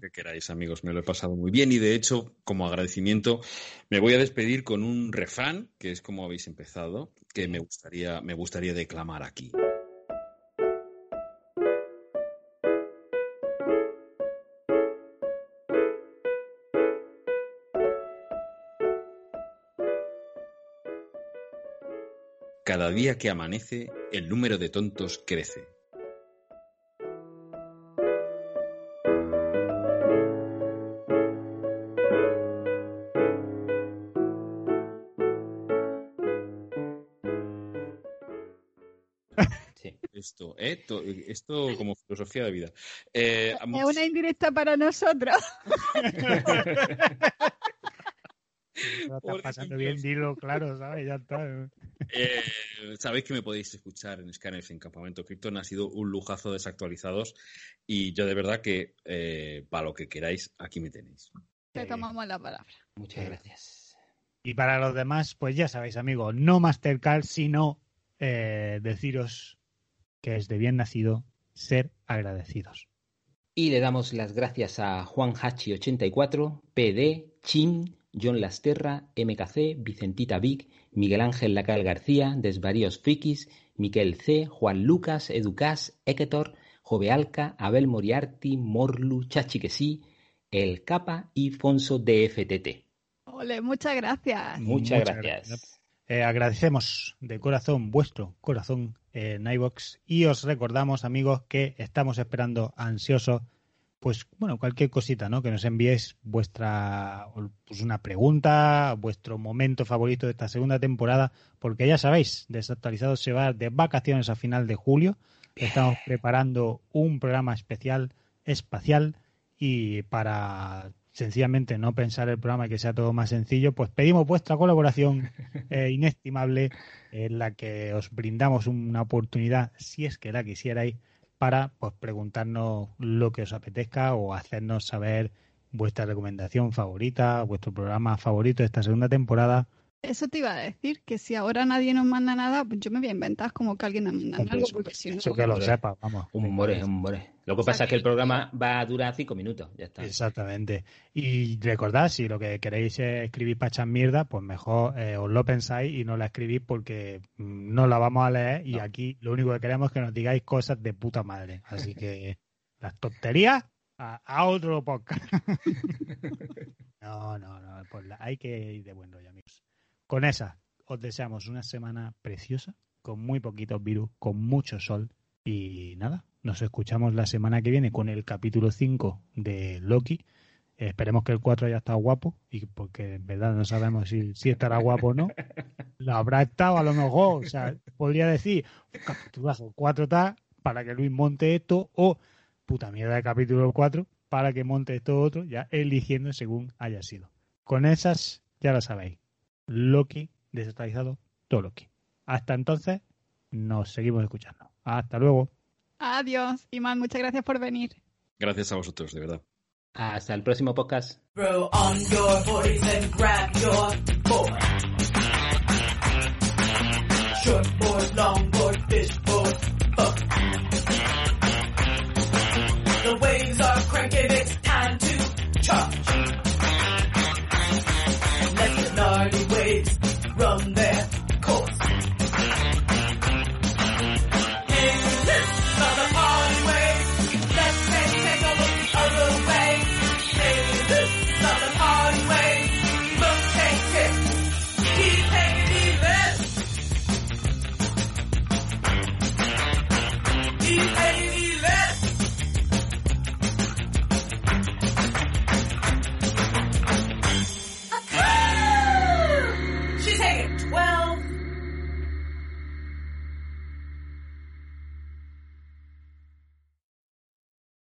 Que queráis, amigos, me lo he pasado muy bien y de hecho, como agradecimiento, me voy a despedir con un refrán, que es como habéis empezado, que me gustaría, me gustaría declamar aquí. Cada día que amanece, el número de tontos crece. Sí. Esto, ¿eh? To- Esto como filosofía de vida. Eh, Es una indirecta para nosotros. Lo estás pasando bien, dilo claro, ¿sabes? Ya está. Eh, Sabéis que me podéis escuchar en Scanners en Campamento Krypton. Ha sido un lujazo desactualizados. Y yo de verdad que eh, para lo que queráis, aquí me tenéis. Te tomamos la palabra. Muchas gracias. Y para los demás, pues ya sabéis, amigos, no Mastercard, sino eh, deciros que es de bien nacido ser agradecidos. Y le damos las gracias a Juan Hachi84, PD, Chin, John Lasterra, MKC, Vicentita Vic, Miguel Ángel Lacal García, Desvaríos Frikis, Miquel C, Juan Lucas, Educas, Eketor, Jovealca, Abel Moriarty, Morlu, Chachi que sí, El Capa y Fonso DFTT. Ole, muchas gracias. Muchas, Muchas gracias. gracias. eh, agradecemos de corazón vuestro corazón en iBox y os recordamos, amigos, que estamos esperando ansiosos, pues bueno, cualquier cosita, ¿no? Que nos enviéis vuestra, pues una pregunta, vuestro momento favorito de esta segunda temporada, porque ya sabéis, Desactualizados se va de vacaciones a final de julio. Estamos preparando un programa especial espacial y para sencillamente no pensar el programa y que sea todo más sencillo, pues pedimos vuestra colaboración eh, inestimable en la que os brindamos una oportunidad, si es que la quisierais, para pues preguntarnos lo que os apetezca o hacernos saber vuestra recomendación favorita, vuestro programa favorito de esta segunda temporada eso te iba a decir, que si ahora nadie nos manda nada, pues yo me voy a inventar como que alguien me manda algo, porque si no... Eso que lo sepa, vamos. Un more, un more. Lo que pasa es que el programa va a durar cinco minutos, ya está. Exactamente. Y recordad, si lo que queréis es escribir para echar mierda, pues mejor eh, os lo pensáis y no la escribís porque mm, no la vamos a leer y aquí lo único que queremos es que nos digáis cosas de puta madre. Así que las tonterías a, a otro podcast. no, no, no, pues hay que ir de buen rollo, amigos. Con esa, os deseamos una semana preciosa, con muy poquitos virus, con mucho sol. Y nada, nos escuchamos la semana que viene con el capítulo 5 de Loki. esperemos que el 4 haya estado guapo, y porque en verdad no sabemos si, estará guapo o no. Lo habrá estado a lo mejor. O sea, podría decir, capítulo 4 está para que Luis monte esto, o puta mierda de capítulo 4 para que monte esto otro, ya eligiendo según haya sido. Con esas, ya lo sabéis. Loki, desactualizado, todo Loki. Hasta entonces, nos seguimos escuchando. Hasta luego. Adiós, Iman, muchas gracias por venir. Gracias a vosotros, de verdad. Hasta el próximo podcast. Bro, on your boys and grab your board. Short board, long board, fish board, boat. The waves are cranking, it's time to charge.